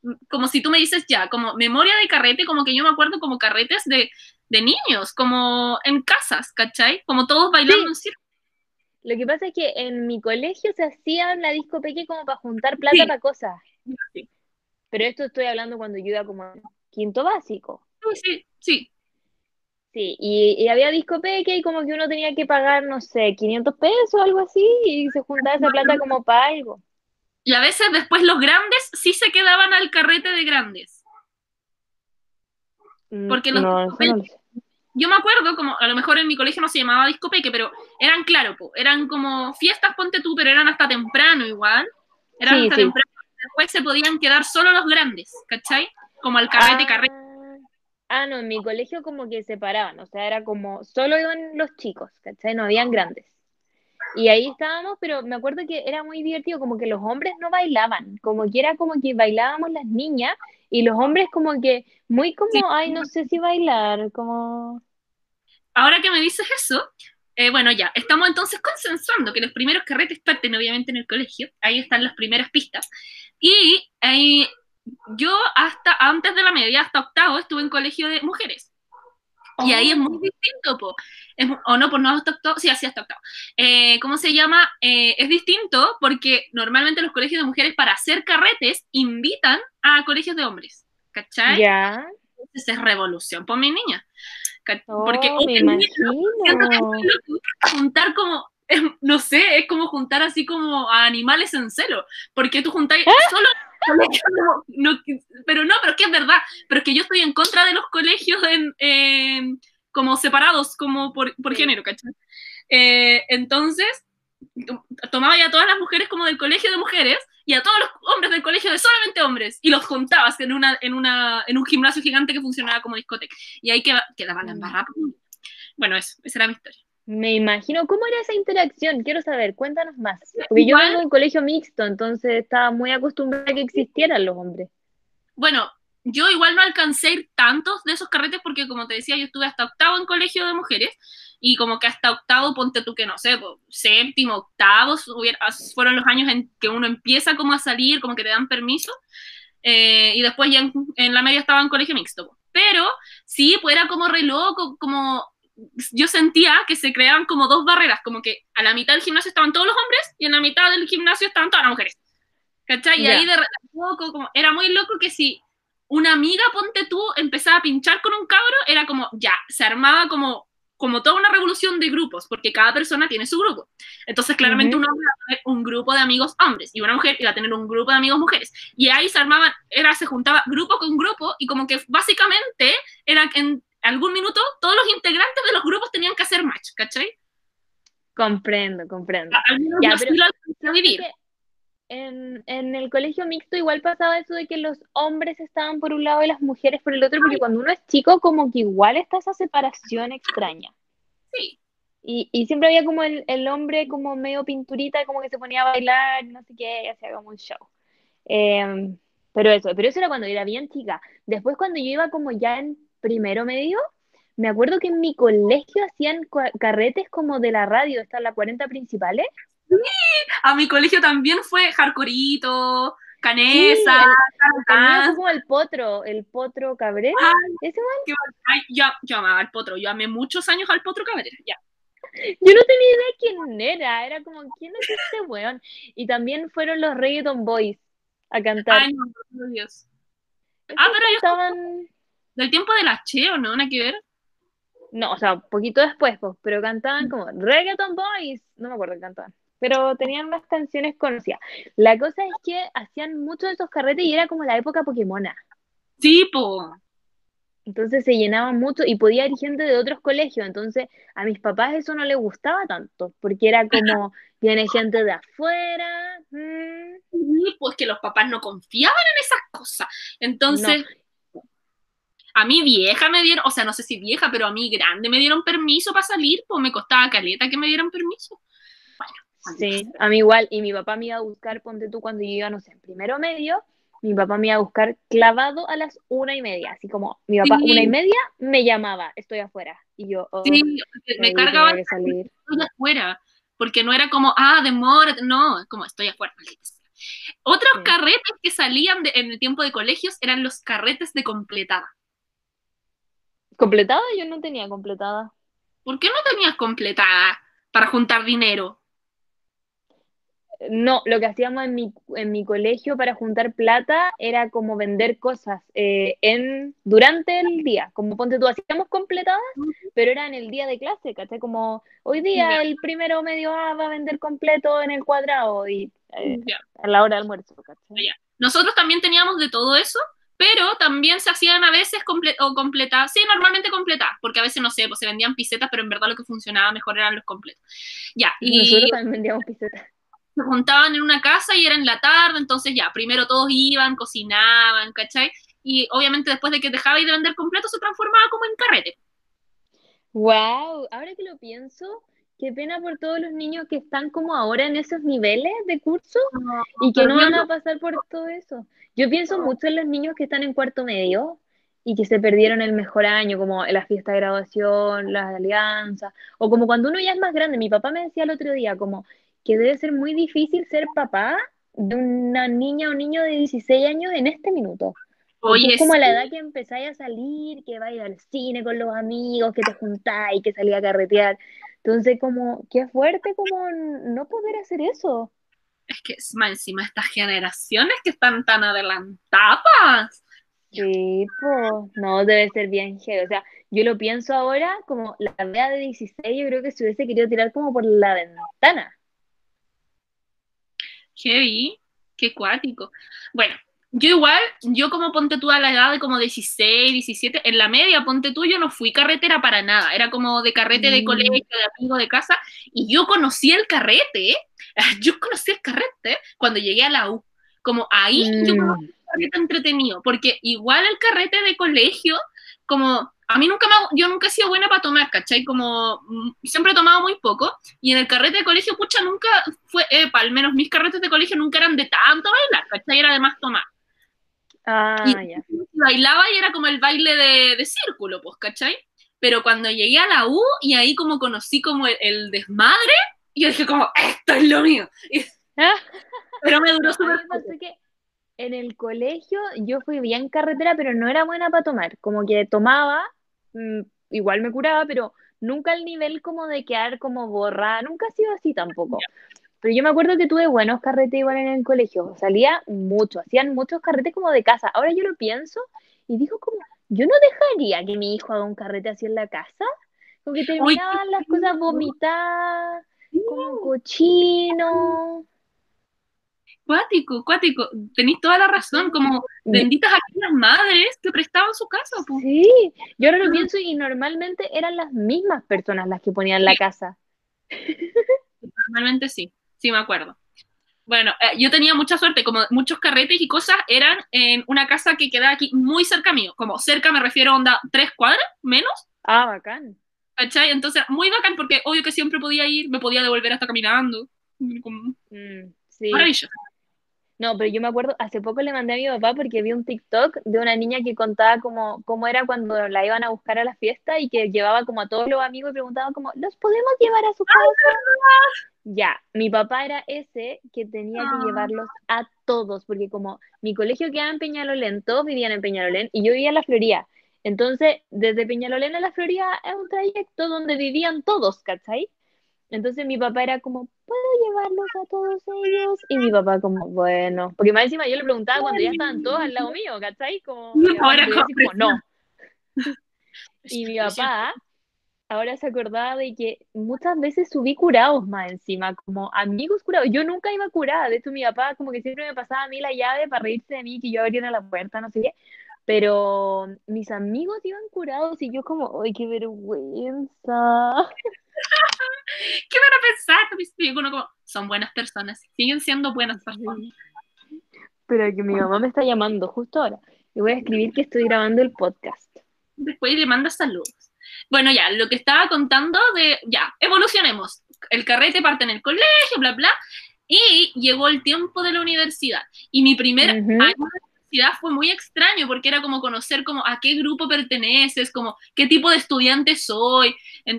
mm, como si tú me dices ya, como memoria de carrete, como que yo me acuerdo como carretes de, de niños, como en casas, ¿cachai? Como todos bailando Sí. en círculo. Lo que pasa es que en mi colegio se hacía la disco peque como para juntar plata Sí. para cosas. Sí, Pero esto estoy hablando cuando yo iba como quinto básico. Sí, sí. Sí, y, y había disco peque y como que uno tenía que pagar, no sé, 500 pesos o algo así, y se juntaba esa plata como para algo. Y a veces después los grandes sí se quedaban al carrete de grandes. Mm, Porque los no. Yo me acuerdo, como a lo mejor en mi colegio no se llamaba discopeque, pero eran, claro, po, eran como fiestas, ponte tú, pero eran hasta temprano igual. Eran Sí, hasta sí. temprano. Después se podían quedar solo los grandes, ¿cachai? Como al carrete, Ah, carrete. Ah, no, en mi colegio como que separaban, o sea, era como, solo iban los chicos, ¿cachai? No habían grandes. Y ahí estábamos, pero me acuerdo que era muy divertido, como que los hombres no bailaban, como que era como que bailábamos las niñas y los hombres como que muy como, Sí. ay, no sé si bailar, como... Ahora que me dices eso, eh, bueno, ya, estamos entonces consensuando que los primeros carretes parten obviamente en el colegio, ahí están las primeras pistas, y eh, yo hasta antes de la media, hasta octavo, estuve en colegio de mujeres, y ahí es muy distinto, po. Es o no, pues no hasta octavo, sí, así hasta octavo. Eh, ¿Cómo se llama? Eh, es distinto porque normalmente los colegios de mujeres para hacer carretes invitan a colegios de hombres, ¿cachai? Ya, Entonces es revolución, por mi niña. Oh, Porque me siento que es juntar como, es- no sé, es como juntar así como a animales en celo, porque tú juntáis solo colegios, [LAUGHS] no, pero no, pero es que es verdad, pero es que yo estoy en contra de los colegios en, como separados, como por, por Sí. género, ¿cachai? Eh, entonces, tomaba ya a todas las mujeres como del colegio de mujeres y a todos los hombres del colegio de solamente hombres y los juntabas en, una, en, una, en un gimnasio gigante que funcionaba como discoteca. Y ahí queda- quedaban las Mm. barras. Bueno, eso, esa era mi historia. Me imagino, ¿cómo era esa interacción? Quiero saber, cuéntanos más. Porque yo vengo en colegio mixto, entonces estaba muy acostumbrada a que existieran los hombres. Bueno, yo igual no alcancé a ir tantos de esos carretes porque, como te decía, yo estuve hasta octavo en colegio de mujeres y como que hasta octavo, ponte tú que no sé, séptimo, octavo, fueron los años en que uno empieza como a salir, como que te dan permiso eh, y después ya en, en la media estaba en colegio mixto. Pero sí, pues era como re loco, como yo sentía que se creaban como dos barreras, como que a la mitad del gimnasio estaban todos los hombres y en la mitad del gimnasio estaban todas las mujeres. ¿Cachai? Y ahí de re- loco, como, era muy loco que si una amiga, ponte tú, empezaba a pinchar con un cabro, era como, ya, se armaba como, como toda una revolución de grupos, porque cada persona tiene su grupo. Entonces, claramente, Ujú. un hombre iba a tener un grupo de amigos hombres y una mujer iba a tener un grupo de amigos mujeres. Y ahí se armaban, era, se juntaba grupo con grupo y como que básicamente era que en algún minuto todos los integrantes de los grupos tenían que hacer match, ¿cachai? Comprendo, comprendo. Al menos Ya, yo pero sí lo alcancé a vivir. en, en el colegio mixto igual pasaba eso de que los hombres estaban por un lado y las mujeres por el otro, porque cuando uno es chico como que igual está esa separación extraña. Sí. Y, y siempre había como el, el hombre como medio pinturita, como que se ponía a bailar, no sé qué, y hacía como un show. Em, pero eso, pero eso era cuando yo era bien chica. Después cuando yo iba como ya en primero medio, me acuerdo que en mi colegio hacían carretes como de la radio, esta la 40 principales. A mi colegio también fue Hardcoreito, Sí, Canesa, el, el como el potro, el potro cabrera. Ese Qué bacán. Ay, yo, yo amaba al potro, yo amé muchos años al potro cabrera, ya. Yo no tenía idea quién era, era como, ¿quién es este weón? Y también fueron los Reggaeton Boys a cantar. Ay, no, Dios. Ah, pero ellos del tiempo de la Che, ¿o no? Nada que ver. no, o sea, un poquito después, pues, pero cantaban como Reggaeton Boys, no me acuerdo qué cantaban, pero tenían más canciones conocidas. La cosa es que hacían muchos de esos carretes y era como la época Pokémona. Sí, po. Entonces se llenaban mucho y podía ir gente de otros colegios. Entonces a mis papás eso no les gustaba tanto, porque era como, [LAUGHS] viene gente de afuera. mm, Sí, pues que los papás no confiaban en esas cosas. Entonces, a mí vieja me dieron, o sea, no sé si vieja, pero a mí grande me dieron permiso para salir, pues me costaba caleta que me dieran permiso. Sí, a mí igual. Y mi papá me iba a buscar, ponte tú, cuando yo iba, no sé, en primero medio, mi papá me iba a buscar clavado a las una y media. Así como mi papá, Sí. una y media, me llamaba, estoy afuera. Y yo, oh, Sí, me cargaba salir. estoy afuera, porque no era como, ah, demórate, no, es como estoy afuera. Otros Sí. carretes que salían de- en el tiempo de colegios eran los carretes de completada. ¿Completada? Yo no tenía completada. ¿Por qué no tenías completada para juntar dinero? No, lo que hacíamos en mi, en mi colegio para juntar plata era como vender cosas eh, en, durante el día. Como ponte tú, hacíamos completadas, pero era en el día de clase, ¿cachai? Como hoy día el primero medio A va a vender completo en el cuadrado y eh, a la hora de almuerzo, ¿cachai? Ya. Nosotros también teníamos de todo eso, pero también se hacían a veces comple o completadas, sí, normalmente completadas, porque a veces, no sé, pues se vendían pisetas, pero en verdad lo que funcionaba mejor eran los completos. Ya, y Nosotros también vendíamos pisetas. se juntaban en una casa y era en la tarde, entonces ya, primero todos iban, cocinaban, ¿cachai? Y obviamente después de que dejabais de vender completo se transformaba como en carrete. Wow, ahora que lo pienso, qué pena por todos los niños que están como ahora en esos niveles de curso y que no van a pasar por todo eso. Yo pienso mucho en los niños que están en cuarto medio y que se perdieron el mejor año, como la fiesta de graduación, las alianzas, o como cuando uno ya es más grande. Mi papá me decía el otro día, como que debe ser muy difícil ser papá de una niña o niño de 16 años en este minuto. Oye, es como sí. la edad que empezáis a salir, que vais al cine con los amigos, que te juntáis, que salís a carretear. Entonces, como, qué fuerte como no poder hacer eso. Es que es más encima estas generaciones que están tan adelantadas. Sí, pues, no, debe ser bien heavy. O sea, yo lo pienso ahora, como la vea de 16, yo creo que se hubiese querido tirar como por la ventana. Heavy, qué cuático. Bueno, yo igual, yo como ponte tú a la edad de como 16, 17, en la media, ponte tú, yo no fui carretera para nada, era como de carrete de Mm. colegio, de amigo de casa, y yo conocí el carrete, ¿eh? [LAUGHS] yo conocí el carrete cuando llegué a la U, como ahí yo conocí Mm, el carrete entretenido, porque igual el carrete de colegio, como a mí nunca me, ha- yo nunca he sido buena para tomar, ¿cachai? Como mm, siempre he tomado muy poco, y en el carrete de colegio, pucha, nunca fue, epa, al menos mis carretes de colegio nunca eran de tanto bailar, ¿cachai? Era de más tomar. Ah, Y bailaba y era como el baile de, de círculo, pues, ¿cachai? Pero cuando llegué a la U y ahí como conocí como el, el desmadre, yo dije como, esto es lo mío. Y- [LAUGHS] pero me duró súper en el colegio yo fui bien carretera, pero no era buena para tomar. Como que tomaba, mm, igual me curaba, pero nunca al nivel como de quedar como borrada. Nunca ha sido así tampoco. Pero yo me acuerdo que tuve buenos carretes igual en el colegio. Salía mucho, hacían muchos carretes como de casa. Ahora yo lo pienso y digo como, yo no dejaría que mi hijo haga un carrete así en la casa. Como que terminaban las cosas vomitadas, como cochino. cuático, cuático. Tenéis toda la razón, como benditas aquellas madres que prestaban su casa, pues. Sí, yo ahora lo pienso y normalmente eran las mismas personas las que ponían la casa. Normalmente sí, sí me acuerdo. Bueno, eh, yo tenía mucha suerte, como muchos carretes y cosas eran en una casa que quedaba aquí muy cerca mío, como cerca me refiero a onda tres cuadras, menos, Ah, bacán. ¿cachai? Entonces, muy bacán porque obvio que siempre podía ir, me podía devolver hasta caminando. Como, Mm, sí. Maravilloso. No, pero yo me acuerdo, hace poco le mandé a mi papá porque vi un TikTok de una niña que contaba como cómo era cuando la iban a buscar a la fiesta y que llevaba como a todos los amigos y preguntaba como, ¿los podemos llevar a su casa? Ya, mi papá era ese que tenía que Ah. llevarlos a todos, porque como mi colegio quedaba en Peñalolén, todos vivían en Peñalolén y yo vivía en la Florida. Entonces, desde Peñalolén a la Florida es un trayecto donde vivían todos, ¿cachai? Entonces mi papá era como, ¿puedo llevarlos a todos ellos? Y mi papá como, bueno, porque más encima yo le preguntaba cuando ya estaban todos al lado mío, ¿cachai? Como, [LAUGHS] decir como, no. Y mi papá ahora se acordaba de que muchas veces subí curados más encima, como amigos curados. Yo nunca iba curada, de hecho mi papá como que siempre me pasaba a mí la llave para reírse de mí, que yo abriera la puerta, no sé qué. Pero mis amigos iban curados y yo como, ¡ay, qué vergüenza! [LAUGHS] ¿Qué van a pensar? Uno como, son buenas personas, siguen siendo buenas personas. Pero que mi mamá me está llamando justo ahora. Le voy a escribir que estoy grabando el podcast. Después le manda saludos. Bueno, ya, lo que estaba contando de, ya, evolucionemos. El carrete parte en el colegio, bla, bla, y llegó el tiempo de la universidad. Y mi primer Ujú. año de universidad fue muy extraño porque era como conocer como a qué grupo perteneces, como qué tipo de estudiante soy.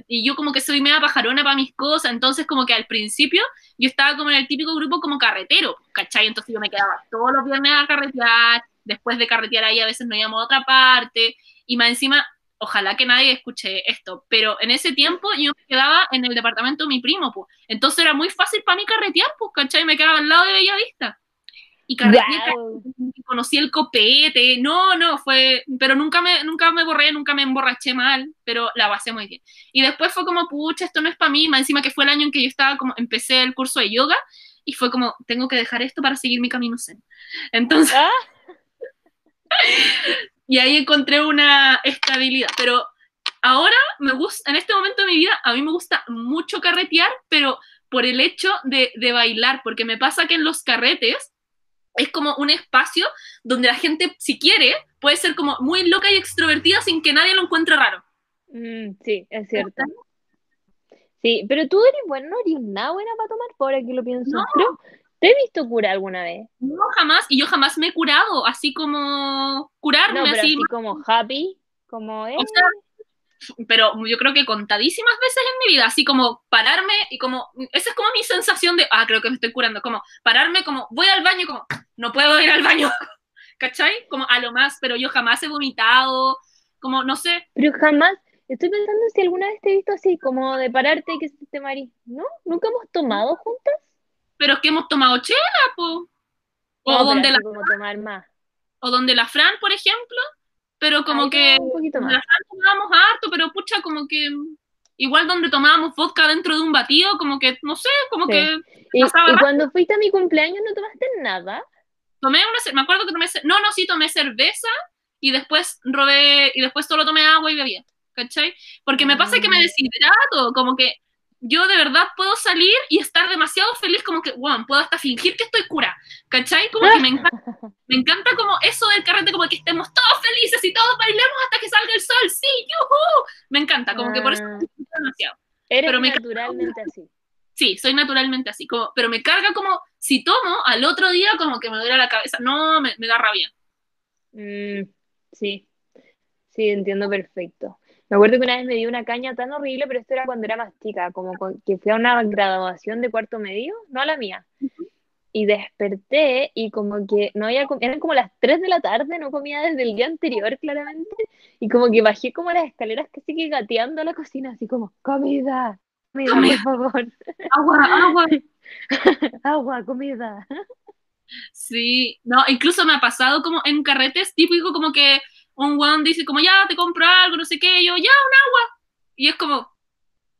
Y yo como que soy media pajarona para mis cosas, entonces como que al principio yo estaba como en el típico grupo como carretero, ¿cachai? Entonces yo me quedaba todos los viernes a carretear, después de carretear ahí a veces nos íbamos a otra parte, y más encima ojalá que nadie escuche esto, pero en ese tiempo yo me quedaba en el departamento de mi primo, pues. Entonces era muy fácil para mí carretear, pues, ¿cachai? Me quedaba al lado de Bellavista. Y carreteé, Guau. conocí el copete, no, no, fue, pero nunca me, nunca me borré, nunca me emborraché mal, pero la pasé muy bien. Y después fue como, pucha, esto no es para mí, más encima que fue el año en que yo estaba como, empecé el curso de yoga, y fue como, tengo que dejar esto para seguir mi camino zen. Entonces, Ah, [LAUGHS] y ahí encontré una estabilidad, pero ahora me gusta, en este momento de mi vida, a mí me gusta mucho carretear, pero por el hecho de, de bailar, porque me pasa que en los carretes es como un espacio donde la gente, si quiere, puede ser como muy loca y extrovertida sin que nadie lo encuentre raro. mm, sí, es cierto. Sí, pero tú eres bueno, no eres nada buena para tomar, por ahora que lo pienso. No. Creo, ¿te he visto curar alguna vez? No, jamás, y yo jamás me he curado, así como curarme, No, pero así, así como happy, como eh, O sea, pero yo creo que contadísimas veces en mi vida, así como pararme y como, esa es como mi sensación de, ah, creo que me estoy curando, como pararme, como voy al baño, como no puedo ir al baño, [LAUGHS] ¿cachai? Como a lo más, pero yo jamás he vomitado, como no sé, pero jamás, estoy pensando si alguna vez te he visto así, como de pararte y que se te marí. ¿No? ¿Nunca hemos tomado juntas? Pero es que hemos tomado chela, po. O, No, donde la, como tomar más. o donde la Fran, por ejemplo, pero como que un poquito más. la Fran tomábamos harto, pero pucha, como que igual donde tomábamos vodka dentro de un batido, como que, no sé, como Sí. que Y, cuando fuiste a mi cumpleaños no tomaste nada. tomé una, ce- me acuerdo que tomé, no, no, sí, tomé cerveza y después robé, y después solo tomé agua y bebía, ¿cachai? Porque me pasa que me Mm. deshidrato, como que yo de verdad puedo salir y estar demasiado feliz, como que, wow, puedo hasta fingir que estoy cura, ¿cachai? Como que me encanta, [LAUGHS] me encanta como eso del carrete, como que estemos todos felices y todos bailemos hasta que salga el sol, sí, yuhu, me encanta, como que por eso Ah, me gusta demasiado. eres pero me- naturalmente así. Sí, soy naturalmente así, como, pero me carga como, si tomo, al otro día como que me duele la cabeza, no, me, me da rabia. Mm, sí, sí, entiendo perfecto. Me acuerdo que una vez me dio una caña tan horrible, pero esto era cuando era más chica, como que fui a una graduación de cuarto medio, no a la mía. Y desperté y como que no había comido, eran como las 3 de la tarde, no comía desde el día anterior, claramente. Y como que bajé como las escaleras casi que gateando a la cocina, así como, comida, comida, Comida. por favor, [LAUGHS] Agua, agua. [LAUGHS] agua, comida. Sí, no, incluso me ha pasado como en carretes típico como que un weón dice como ya te compro algo, no sé qué, y yo ya un agua. Y es como,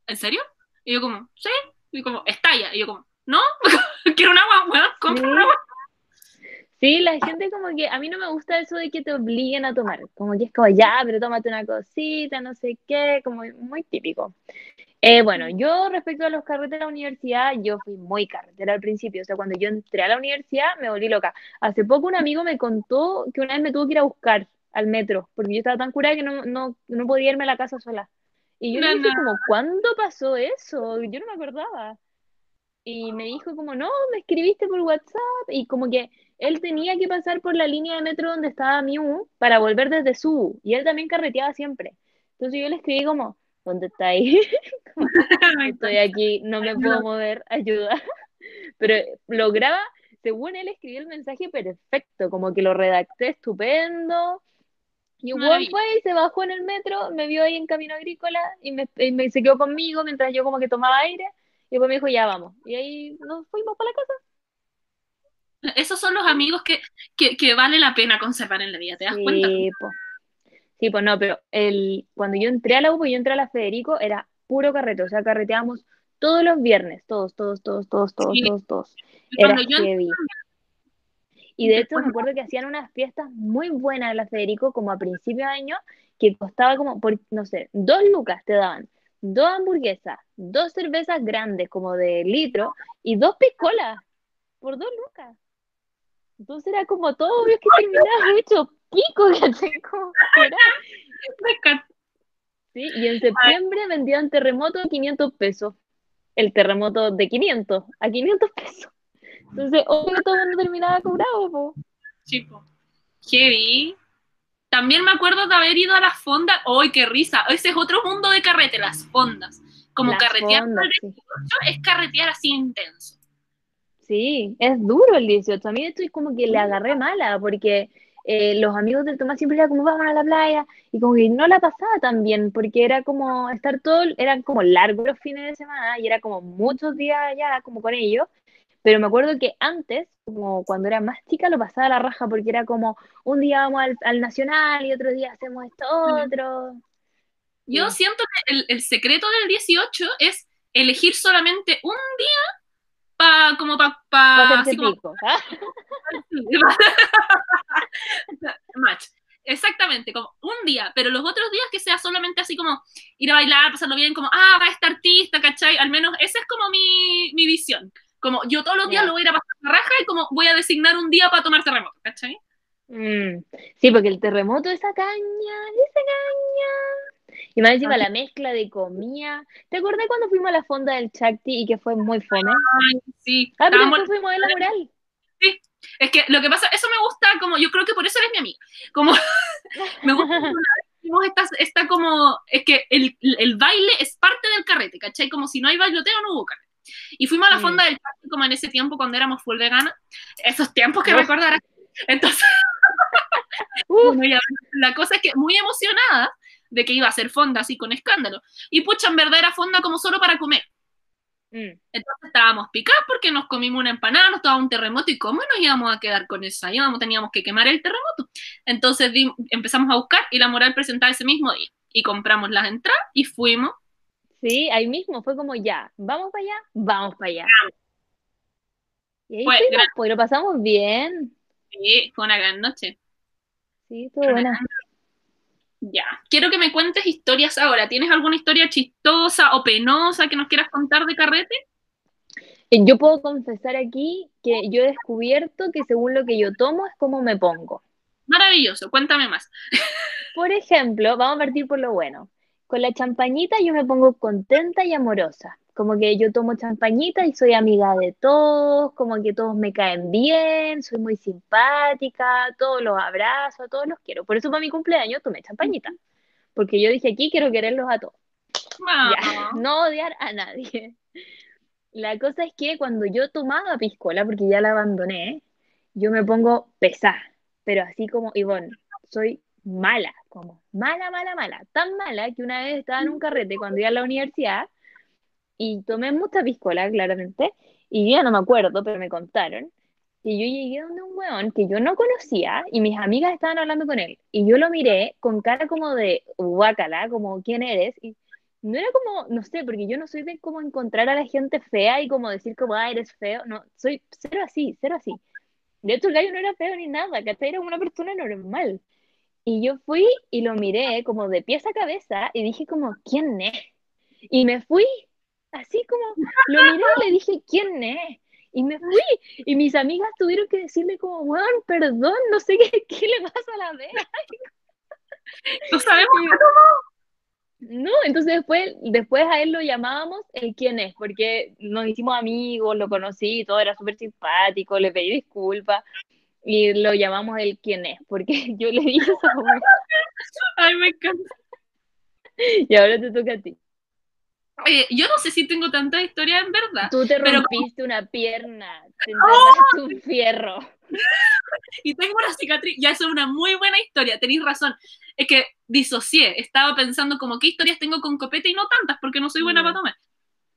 ¿en serio? Y yo como, sí, y como, estalla, y yo como, no, [LAUGHS] quiero un agua, weón, compra un agua. Sí, la gente como que a mí no me gusta eso de que te obliguen a tomar, como que es como ya, pero tómate una cosita, no sé qué, como muy típico. Eh, bueno, yo respecto a los carretes de la universidad, yo fui muy carretera al principio, o sea, cuando yo entré a la universidad me volví loca. Hace poco un amigo me contó que una vez me tuvo que ir a buscar al metro, porque yo estaba tan curada que no, no, no podía irme a la casa sola. Y yo le dije como, ¿cuándo pasó eso? Yo no me acordaba. Y me dijo como, no, me escribiste por WhatsApp y como que él tenía que pasar por la línea de metro donde estaba Miu para volver desde su y él también carreteaba siempre. Entonces yo le escribí como, ¿dónde está ahí? [LAUGHS] [LAUGHS] Estoy aquí, no me puedo mover, ayuda. [LAUGHS] Pero lograba, según él escribió el mensaje perfecto, como que lo redacté estupendo. Y Maravilla. fue y se bajó en el metro, me vio ahí en Camino Agrícola y me, y me- se quedó conmigo mientras yo como que tomaba aire. Y después me dijo, ya vamos. Y ahí nos fuimos para la casa. Esos son los amigos que, que, que vale la pena conservar en la vida, ¿te das cuenta? Sí, po. Sí, pues no, pero el, cuando yo entré a la U, pues yo entré a la Federico, era puro carrete, o sea, carreteábamos todos los viernes, todos, todos, todos, todos, todos, Sí. todos, todos. Y Era cuando yo heavy. Y de hecho me acuerdo que hacían unas fiestas muy buenas en la Federico, como a principios de año, que costaba como, por, no sé, dos lucas te daban, dos hamburguesas, dos cervezas grandes como de litro y dos piscolas por dos lucas. Entonces era como todo obvio que terminaba [LAUGHS] hecho pico, [LAUGHS] ¿cachai? Como, era. Sí, y en septiembre vendían terremoto a 500 pesos. El terremoto de 500 a 500 pesos. Entonces, obvio todo el mundo terminaba cobrado, po. Chico. Heavy. También me acuerdo de haber ido a las fondas. ¡Ay, qué risa! Ese es otro mundo de carrete, las fondas. Como Las carretear fondas, sí. 18 es carretear así intenso. Sí, es duro el 18. A mí de hecho es como que le agarré mala, porque eh, los amigos del Tomás siempre era como, vamos a la playa, y como que no la pasaba tan bien, porque era como estar todo, eran como largos los fines de semana, y era como muchos días allá, como con ellos, pero me acuerdo que antes, como cuando era más chica, lo pasaba a la raja, porque era como, un día vamos al, al Nacional, y otro día hacemos esto otro. Yo Sí. siento que el, el secreto del 18 es elegir solamente un día para como para pa, pico, ¿ah? [LAUGHS] match. Exactamente, como un día, pero los otros días que sea solamente así como ir a bailar, pasarlo bien, como, ah, va este artista, ¿cachai? Al menos esa es como mi, mi visión. Como yo todos los días lo voy a ir a pasar la raja y como voy a designar un día para tomar terremoto, ¿cachai? Mm, Sí, porque el terremoto, esa caña, esa caña. Y más encima la mezcla de comida. ¿Te acordás cuando fuimos a la fonda del Chacti y que fue muy fome? Sí, Ah, pero después fuimos a la mural. es que lo que pasa, eso me gusta, como yo creo que por eso eres mi amiga. Como [LAUGHS] me gusta hicimos esta, esta como, es que el, el baile es parte del carrete, ¿cachai? Como si no hay bailoteo, no hubo carrete. Y fuimos a la Mm. fonda del parque como en ese tiempo cuando éramos full veganas, esos tiempos que recordarás. Entonces, [LAUGHS] bueno, ya, la cosa es que muy emocionada de que iba a ser fonda así con escándalo. Y pucha, en verdad era fonda como solo para comer. mm, Entonces estábamos picados porque nos comimos una empanada, nos tomaba un terremoto y cómo nos íbamos a quedar con esa, íbamos, teníamos que quemar el terremoto. Entonces di- empezamos a buscar y la moral presentaba ese mismo día. Y compramos las entradas y fuimos. Sí, ahí mismo fue como ya, vamos para allá, vamos para allá. Y ahí Fue fuimos, gran- pues lo pasamos bien. Sí, fue una gran noche. Sí, estuvo buena. Ya. Quiero que me cuentes historias ahora. ¿Tienes alguna historia chistosa o penosa que nos quieras contar de carrete? Eh, Yo puedo confesar aquí que yo he descubierto que según lo que yo tomo es como me pongo. Maravilloso, cuéntame más. [LAUGHS] Por ejemplo, vamos a partir por lo bueno. Con la champañita yo me pongo contenta y amorosa. Como que yo tomo champañita y soy amiga de todos, como que todos me caen bien, soy muy simpática, todos los abrazo, a todos los quiero. Por eso para mi cumpleaños tomé champañita. Porque yo dije aquí quiero quererlos a todos. Ah, Ya, [LAUGHS] no odiar a nadie. La cosa es que cuando yo tomaba piscola, porque ya la abandoné, yo me pongo pesada, pero así como Ivonne, soy mala, como mala, mala, mala, tan mala que una vez estaba en un carrete cuando iba a la universidad y tomé mucha piscola, claramente, y yo ya no me acuerdo, pero me contaron que yo llegué donde un weón que yo no conocía y mis amigas estaban hablando con él y yo lo miré con cara como de guácala, como ¿quién eres? Y no era como, no sé, porque yo no soy de como encontrar a la gente fea y como decir como, ah, eres feo, no, soy cero así, cero así. De hecho, el gallo no era feo ni nada, ¿cachai? Era una persona normal. Y yo fui y lo miré como de pies a cabeza y dije como, ¿quién es? Y me fui, así como, lo miré y le dije, ¿quién es? Y me fui. Y mis amigas tuvieron que decirle como, weón, perdón, no sé qué, qué le pasa a la vez. no sabemos. No, entonces después, después a él lo llamábamos el quién es, porque nos hicimos amigos, lo conocí, todo era súper simpático, le pedí disculpas y lo llamamos el quién es, porque [LAUGHS] yo le dije wea. Ay, me encanta. [LAUGHS] y ahora te toca a ti. Oye, yo no sé si tengo tanta historia en verdad. Tú te Pero- rompiste una pierna, te enterraste un fierro. [LAUGHS] Y tengo una cicatriz. Ya eso es una muy buena historia, tenéis razón. Es que disocié. Estaba pensando como qué historias tengo con copete y no tantas, porque no soy buena Mm. para tomar.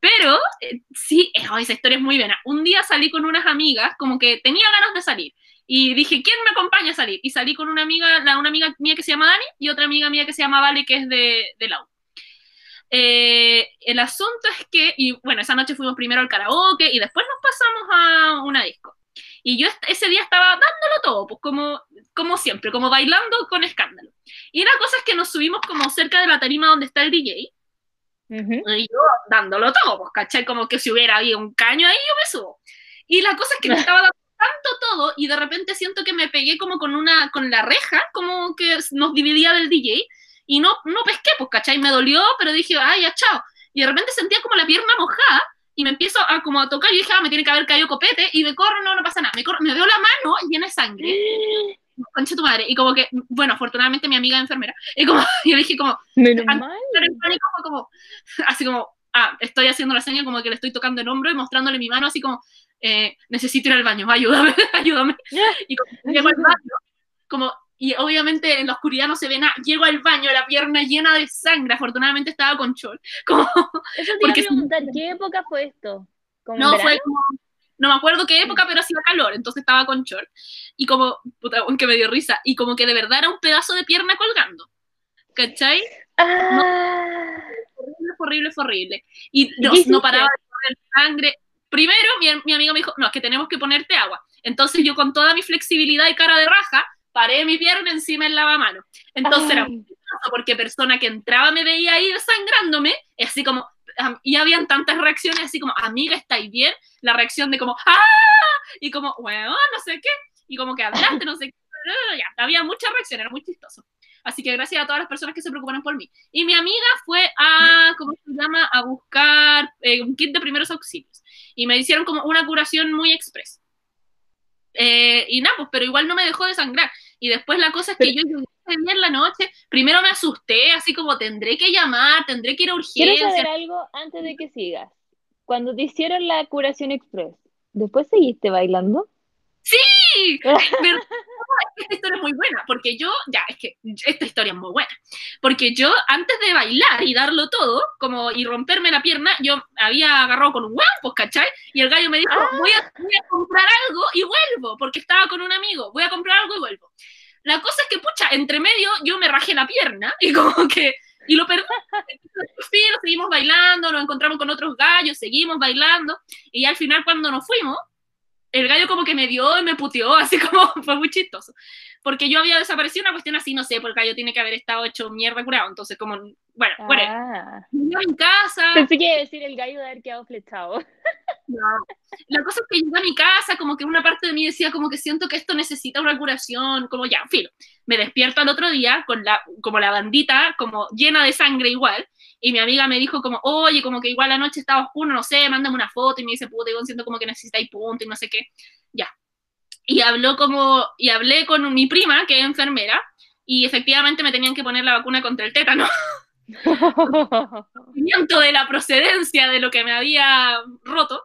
Pero eh, sí, oh, esa historia es muy buena. Un día salí con unas amigas, como que tenía ganas de salir. Y dije, ¿quién me acompaña a salir? Y salí con una amiga, la, una amiga mía que se llama Dani y otra amiga mía que se llama Vale, que es de, de la U. Eh, el asunto es que, y bueno, esa noche fuimos primero al karaoke y después nos pasamos a una disco. Y yo ese día estaba dándolo todo, pues como, como siempre, como bailando con escándalo. Y la cosa es que nos subimos como cerca de la tarima donde está el DJ, Ujú. y yo dándolo todo, pues, ¿cachai? Como que si hubiera habido un caño ahí, yo me subo. Y la cosa es que me [LAUGHS] estaba dando tanto todo, y de repente siento que me pegué como con una, con la reja, como que nos dividía del DJ, y no, no pesqué, pues, ¿cachai? Me dolió, pero dije, ay, ya, chao. Y de repente sentía como la pierna mojada, y me empiezo a como a tocar, y dije, ah, me tiene que haber caído copete, y me corro, no, no pasa nada. Me, corro, me veo la mano llena de sangre, [GASPS] concha tu madre, y como que, bueno, afortunadamente mi amiga es enfermera, y como, [LAUGHS] yo dije como, Menos mal. como, así como, ah, estoy haciendo la seña como que le estoy tocando el hombro y mostrándole mi mano así como, eh, necesito ir al baño, ayúdame, [LAUGHS] ayúdame. [LAUGHS] Y como llego al baño como, y obviamente en la oscuridad no se ve nada. Llego al baño, la pierna llena de sangre, afortunadamente estaba con chol. Como, Eso te Porque iba a preguntar, ¿qué época fue esto? ¿Como en no fue como, no me acuerdo qué época, pero hacía calor, entonces estaba con short. Y como, puta, aunque me dio risa, y como que de verdad era un pedazo de pierna colgando. ¿Cachai? Ah, Horrible, fue horrible, fue horrible. Y ¿Y no, no paraba de correr sangre. Primero, mi, mi amigo me dijo, no, es que tenemos que ponerte agua. Entonces yo con toda mi flexibilidad y cara de raja, paré mi pierna encima del lavamano. Entonces era muy porque persona que entraba me veía ahí desangrándome, y así como, y habían tantas reacciones así como, amiga, ¿estáis bien? La reacción de como, ¡ah! Y como, bueno, no sé qué, y como que hablaste, no sé qué, ya, había muchas reacciones, era muy chistoso. Así que gracias a todas las personas que se preocuparon por mí. Y mi amiga fue a, ¿cómo se llama? A buscar eh, un kit de primeros auxilios. Y me hicieron como una curación muy express. Eh, y nada, pues, pero igual no me dejó de sangrar. Y después la cosa es que yo llegué en la noche, primero me asusté, así como tendré que llamar, tendré que ir a Quiero urgencia. saber algo antes de que sigas. Cuando te hicieron la curación express, ¿después seguiste bailando? Sí, ¿verdad? Esta historia es muy buena, porque yo, ya, es que esta historia es muy buena, porque yo antes de bailar y darlo todo, como y romperme la pierna, yo había agarrado con un huevo, pues, ¿cachai? Y el gallo me dijo, Ah. voy, a, voy a comprar algo y vuelvo, porque estaba con un amigo, voy a comprar algo y vuelvo. La cosa es que, pucha, entre medio yo me rajé la pierna y como que, y lo. [LAUGHS] Sí, lo seguimos bailando, nos encontramos con otros gallos, seguimos bailando, y al final cuando nos fuimos, el gallo como que me dio y me puteó, [LAUGHS] así como fue muy chistoso. Porque yo había desaparecido una cuestión así, no sé, porque el gallo tiene que haber estado hecho mierda curado. Entonces, como, bueno, bueno, Ah. a mi casa. Pensé que iba a decir el gallo de haber quedado flechado. [LAUGHS] no. La cosa es que llegué a mi casa, como que una parte de mí decía, como que siento que esto necesita una curación, como ya, fin. Me despierto al otro día con la, como la bandita, como llena de sangre igual. Y mi amiga me dijo como, oye, como que igual la noche estaba oscura, no sé, mándame una foto. Y me dice, puta, yo siento como que necesitáis punto y no sé qué. Ya. Y habló como, y hablé con mi prima, que es enfermera, y efectivamente me tenían que poner la vacuna contra el tétano. [LAUGHS] [LAUGHS] conocimiento de la procedencia de lo que me había roto.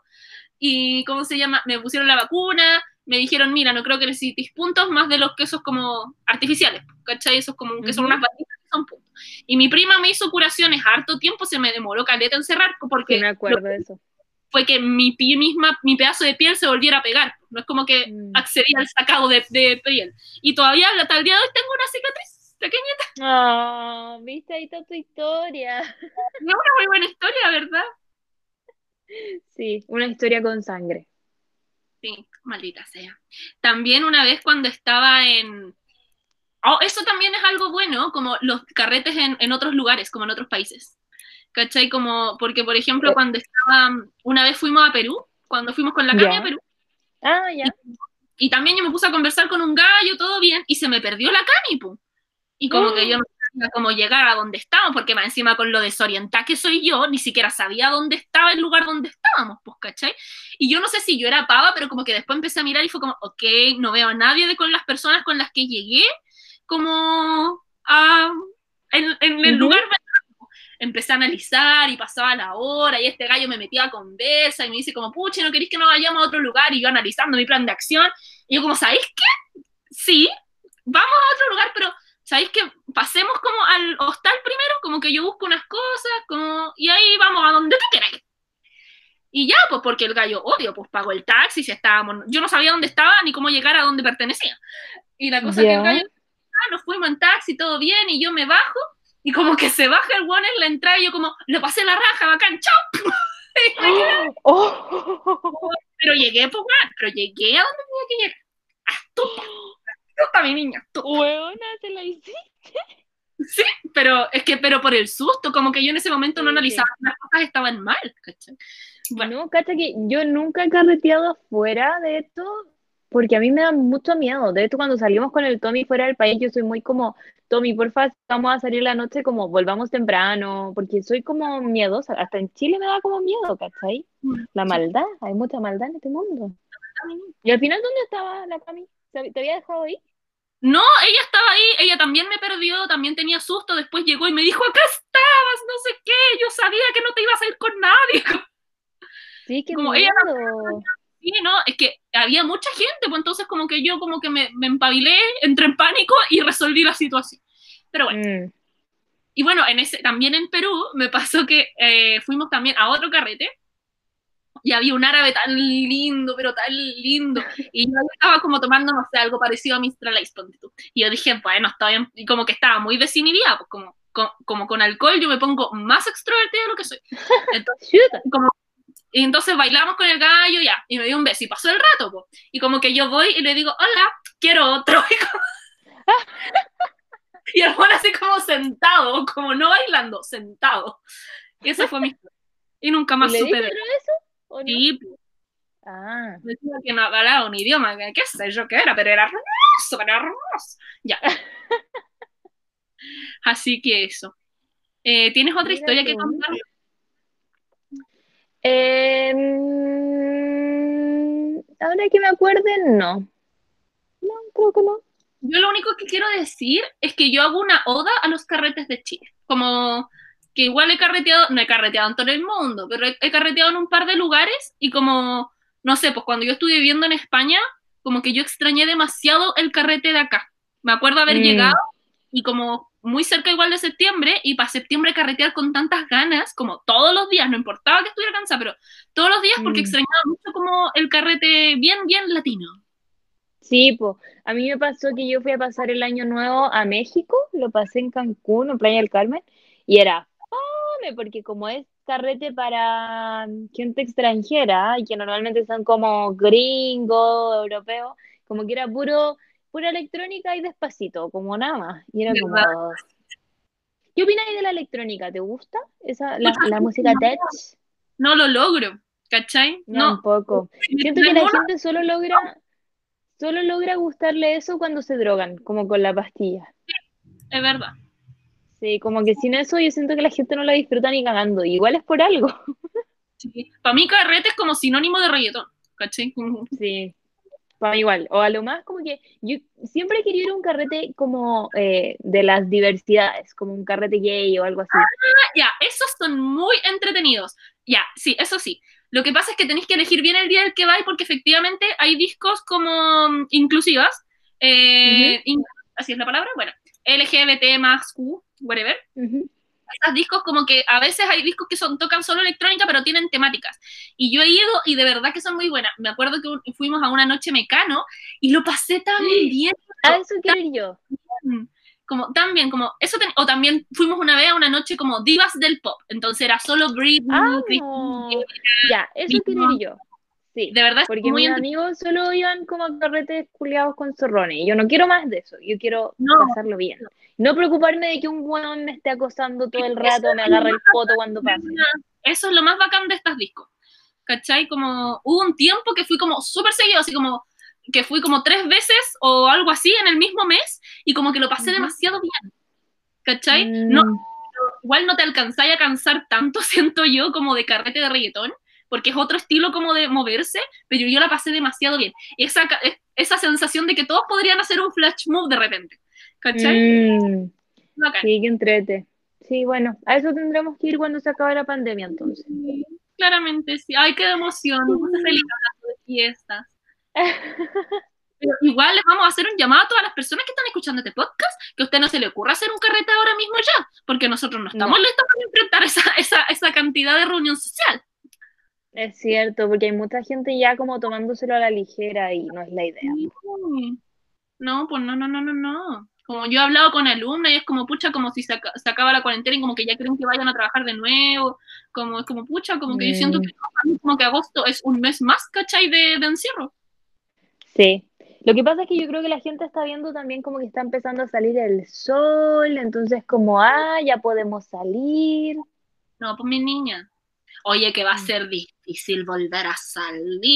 Y, ¿cómo se llama? Me pusieron la vacuna, me dijeron, mira, no creo que necesites puntos más de los quesos como artificiales, ¿cachai? Esos como que son unas batitas que son puntos. Y mi prima me hizo curaciones harto tiempo, se me demoró caleta en cerrar, porque Sí, me acuerdo de eso. fue que mi misma, mi pedazo de piel se volviera a pegar. No es como que Mm. accedía al sacado de, de piel. Y todavía hasta el día de hoy tengo una cicatriz pequeña. Ah, viste ahí está tu historia. [LAUGHS] Es una muy buena historia, ¿verdad? Sí, una historia con sangre. Sí, maldita sea. También una vez cuando estaba en... Oh, eso también es algo bueno, como los carretes en, en otros lugares, como en otros países. ¿Cachai? Como, porque por ejemplo, cuando estaba, una vez fuimos a Perú, cuando fuimos con la Cami Ya. a Perú, Ah, ya. y también yo me puse a conversar con un gallo, todo bien, y se me perdió la Cami, pu. Y como que yo no cómo llegar a donde estábamos, porque más encima con lo desorientada que soy yo, ni siquiera sabía dónde estaba el lugar donde estábamos, pues, ¿cachai? Y yo no sé si yo era pava, pero como que después empecé a mirar y fue como, ok, no veo a nadie de con las personas con las que llegué, como a, en, en el lugar empecé a analizar y pasaba la hora y este gallo me metía a conversa y me dice como, puche, ¿no queréis que nos vayamos a otro lugar? Y yo analizando mi plan de acción y yo como, ¿sabéis qué? Sí, vamos a otro lugar, pero ¿sabéis qué? Pasemos como al hostal primero, como que yo busco unas cosas, como, y ahí vamos a donde tú queráis. Y ya, pues porque el gallo, odio, pues pagó el taxi, si estábamos, yo no sabía dónde estaba ni cómo llegar a dónde pertenecía. Y la cosa que Ya. el gallo, ah, nos fuimos en taxi, todo bien, y yo me bajo, y como que se baja el one en la entrada, y yo como, le pasé la raja, bacán, chao. [LAUGHS] Quedé, [GASPS] Oh. pero llegué, pues, weón, pero llegué a donde tenía que llegar. Astuta, astuta mi niña, astuta. Huevona, te la hice. Sí, pero es que, pero por el susto, como que yo en ese momento no analizaba que las cosas estaban mal, ¿cachai? Bueno, No, cacha que yo nunca he carreteado afuera de esto porque a mí me da mucho miedo. De hecho, cuando salimos con el Tommy fuera del país, yo soy muy como, Tommy, porfa, vamos a salir la noche como volvamos temprano, porque soy como miedosa. Hasta en Chile me da como miedo, ¿cachai? La maldad, hay mucha maldad en este mundo. Y al final, ¿dónde estaba la Cami? ¿Te había dejado ahí? No, ella estaba ahí, ella también me perdió, también tenía susto, después llegó y me dijo, acá estabas, no sé qué, yo sabía que no te ibas a ir con nadie. [LAUGHS] Sí, qué Como ella. Sí, no, es que había mucha gente, pues entonces como que yo como que me, me empabilé, entré en pánico y resolví la situación. Pero bueno, Mm. y bueno, en ese, también en Perú me pasó que eh, fuimos también a otro carrete y había un árabe tan lindo, pero tan lindo. Y yo estaba como tomando, no sé, algo parecido a Mistral Ice. Y yo dije, bueno, está bien. Y como que estaba muy desinhibida, pues como, co- como con alcohol yo me pongo más extrovertida de lo que soy. [LAUGHS] Entonces, Chuta. como, y entonces bailamos con el gallo, ya, y me dio un beso y pasó el rato, po. y como que yo voy y le digo, hola, quiero otro. [LAUGHS] Y, como- y el Juan así como sentado, como no bailando, sentado. Y esa fue mi. Y nunca ¿Y más le supe de eso? ¿O no? Sí, po. Ah, decía que no hablaba un idioma, que qué sé yo qué era, pero era hermoso, pero hermoso. Ya. [LAUGHS] Así que eso. Eh, ¿Tienes otra Mira historia que contar? Eh, ahora que me acuerde, no. No, creo que no. Yo lo único que quiero decir es que yo hago una oda a los carretes de Chile. Como que igual he carreteado, no he carreteado en todo el mundo, pero he, he carreteado en un par de lugares y como, no sé, pues cuando yo estuve viviendo en España, como que yo extrañé demasiado el carrete de acá. Me acuerdo haber Mm. llegado y como muy cerca igual de septiembre y para septiembre carretear con tantas ganas, como todos los días, no importaba que estuviera cansada, pero todos los días porque Mm. extrañaba mucho como el carrete bien, bien latino. Sí, pues, a mí me pasó que yo fui a pasar el año nuevo a México, lo pasé en Cancún, en Playa del Carmen, y era fome, porque como es carrete para gente extranjera, y que normalmente son como gringos, europeos, como que era puro, pura electrónica y despacito, como nada más. Y era como... ¿Qué opinas de la electrónica? ¿Te gusta? Esa, la, música tech? No lo logro, ¿cachai? No, No, un poco. Siento que la gente solo logra, solo logra gustarle eso cuando se drogan, como con la pastilla. es verdad. Sí, como que sin eso yo siento que la gente no la disfruta ni cagando. Igual es por algo. Sí. Para mí carrete es como sinónimo de reggaetón, ¿cachai? [LAUGHS] Sí, para mí igual. O a lo más como que yo siempre he querido ir a un carrete como eh, de las diversidades, como un carrete gay o algo así. Ya, esos son muy entretenidos. Ya, sí, eso sí. Lo que pasa es que tenéis que elegir bien el día del que vais porque efectivamente hay discos como mm, inclusivas. eh, in- así es la palabra, bueno, LGBT más Q, whatever. Ujú. Estos discos como que a veces hay discos que son tocan solo electrónica pero tienen temáticas. Y yo he ido y de verdad que son muy buenas. Me acuerdo que un- fuimos a una noche mecano y lo pasé tan bien. A eso quiero ir yo. como también como eso ten- o también fuimos una vez a una noche como divas del pop entonces era solo Britney Ah, no. Ya, eso quiero ir yo. Sí. de verdad Porque muy mis amigos solo iban como a carretes culiados con zorrones. Y yo no quiero más de eso. Yo quiero No. pasarlo bien. No preocuparme de que un weón me esté acosando todo el rato, me agarre el poto cuando pase. eso es lo más bacán de estos discos ¿cachai? como hubo un tiempo que fui como súper seguido así como que fui como tres veces o algo así en el mismo mes y como que lo pasé Ujú. demasiado bien ¿cachai? no Mm, igual no te alcanzáis a cansar tanto, [LAUGHS] siento yo, como de carrete de reggaetón, porque es otro estilo como de moverse, pero yo la pasé demasiado bien. Y esa, esa sensación de que todos podrían hacer un flash move de repente. ¿Cachai? mm, sí, que entrete. Sí, bueno, a eso tendremos que ir cuando se acabe la pandemia entonces. Sí, Claramente, sí. Ay, qué emoción. Feliz de fiestas. Pero igual les vamos a hacer un llamado a todas las personas que están escuchando este podcast, que a usted no se le ocurra hacer un carrete ahora mismo ya, porque nosotros no estamos No. listos para enfrentar esa, esa, esa cantidad de reunión social. Es cierto, porque hay mucha gente ya como tomándoselo a la ligera y no es la idea. Sí. No, pues no, no, no, no, no. Como yo he hablado con alumnas y es como, pucha, como si se, se acaba la cuarentena y como que ya quieren que vayan a trabajar de nuevo. Como es como, pucha, como que yo siento Mm. que no, como que agosto es un mes más, ¿cachai? De, de encierro. Sí. Lo que pasa es que yo creo que la gente está viendo también como que está empezando a salir el sol, entonces como, ah, ya podemos salir. No, pues mi niña. Oye, que va a Mm. ser difícil volver a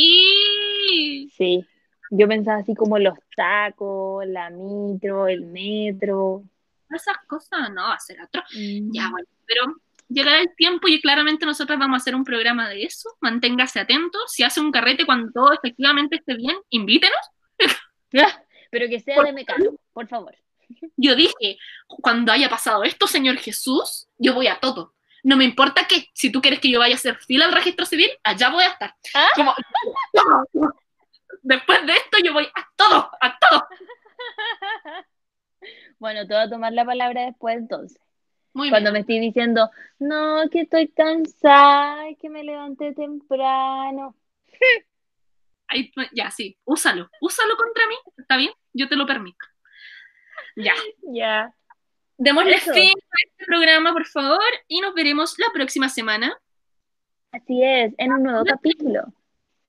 salir. Sí. Yo pensaba así como los tacos, la micro, el metro. Esas cosas no va a ser atroz. Mm. Ya, bueno, pero llegará el tiempo y claramente nosotros vamos a hacer un programa de eso. Manténgase atento. Si hace un carrete cuando todo efectivamente esté bien, invítenos. Pero que sea de mecano, por favor. Yo dije, cuando haya pasado esto, Señor Jesús, yo voy a todo. No me importa qué, si tú quieres que yo vaya a hacer fila al registro civil, allá voy a estar. ¿Ah? Como, después de esto yo voy a todo, a todo. [LAUGHS] Bueno, te voy a tomar la palabra después entonces. Muy Cuando me estoy diciendo, no, que estoy cansada, que me levanté temprano. [LAUGHS] Ahí, ya, sí, úsalo, úsalo contra mí, ¿está bien? Yo te lo permito. Ya, Ya. Démosle Eso. fin a este programa, por favor, y nos veremos la próxima semana. Así es, en un nuevo capítulo.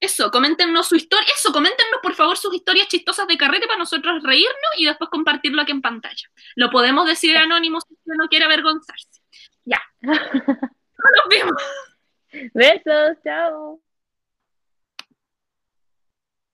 Eso, coméntenos su historia, eso, coméntenos por favor sus historias chistosas de carrete para nosotros reírnos y después compartirlo aquí en pantalla. Lo podemos decir anónimo si usted no quiere avergonzarse. Ya. [LAUGHS] Nos vemos. Besos, chao.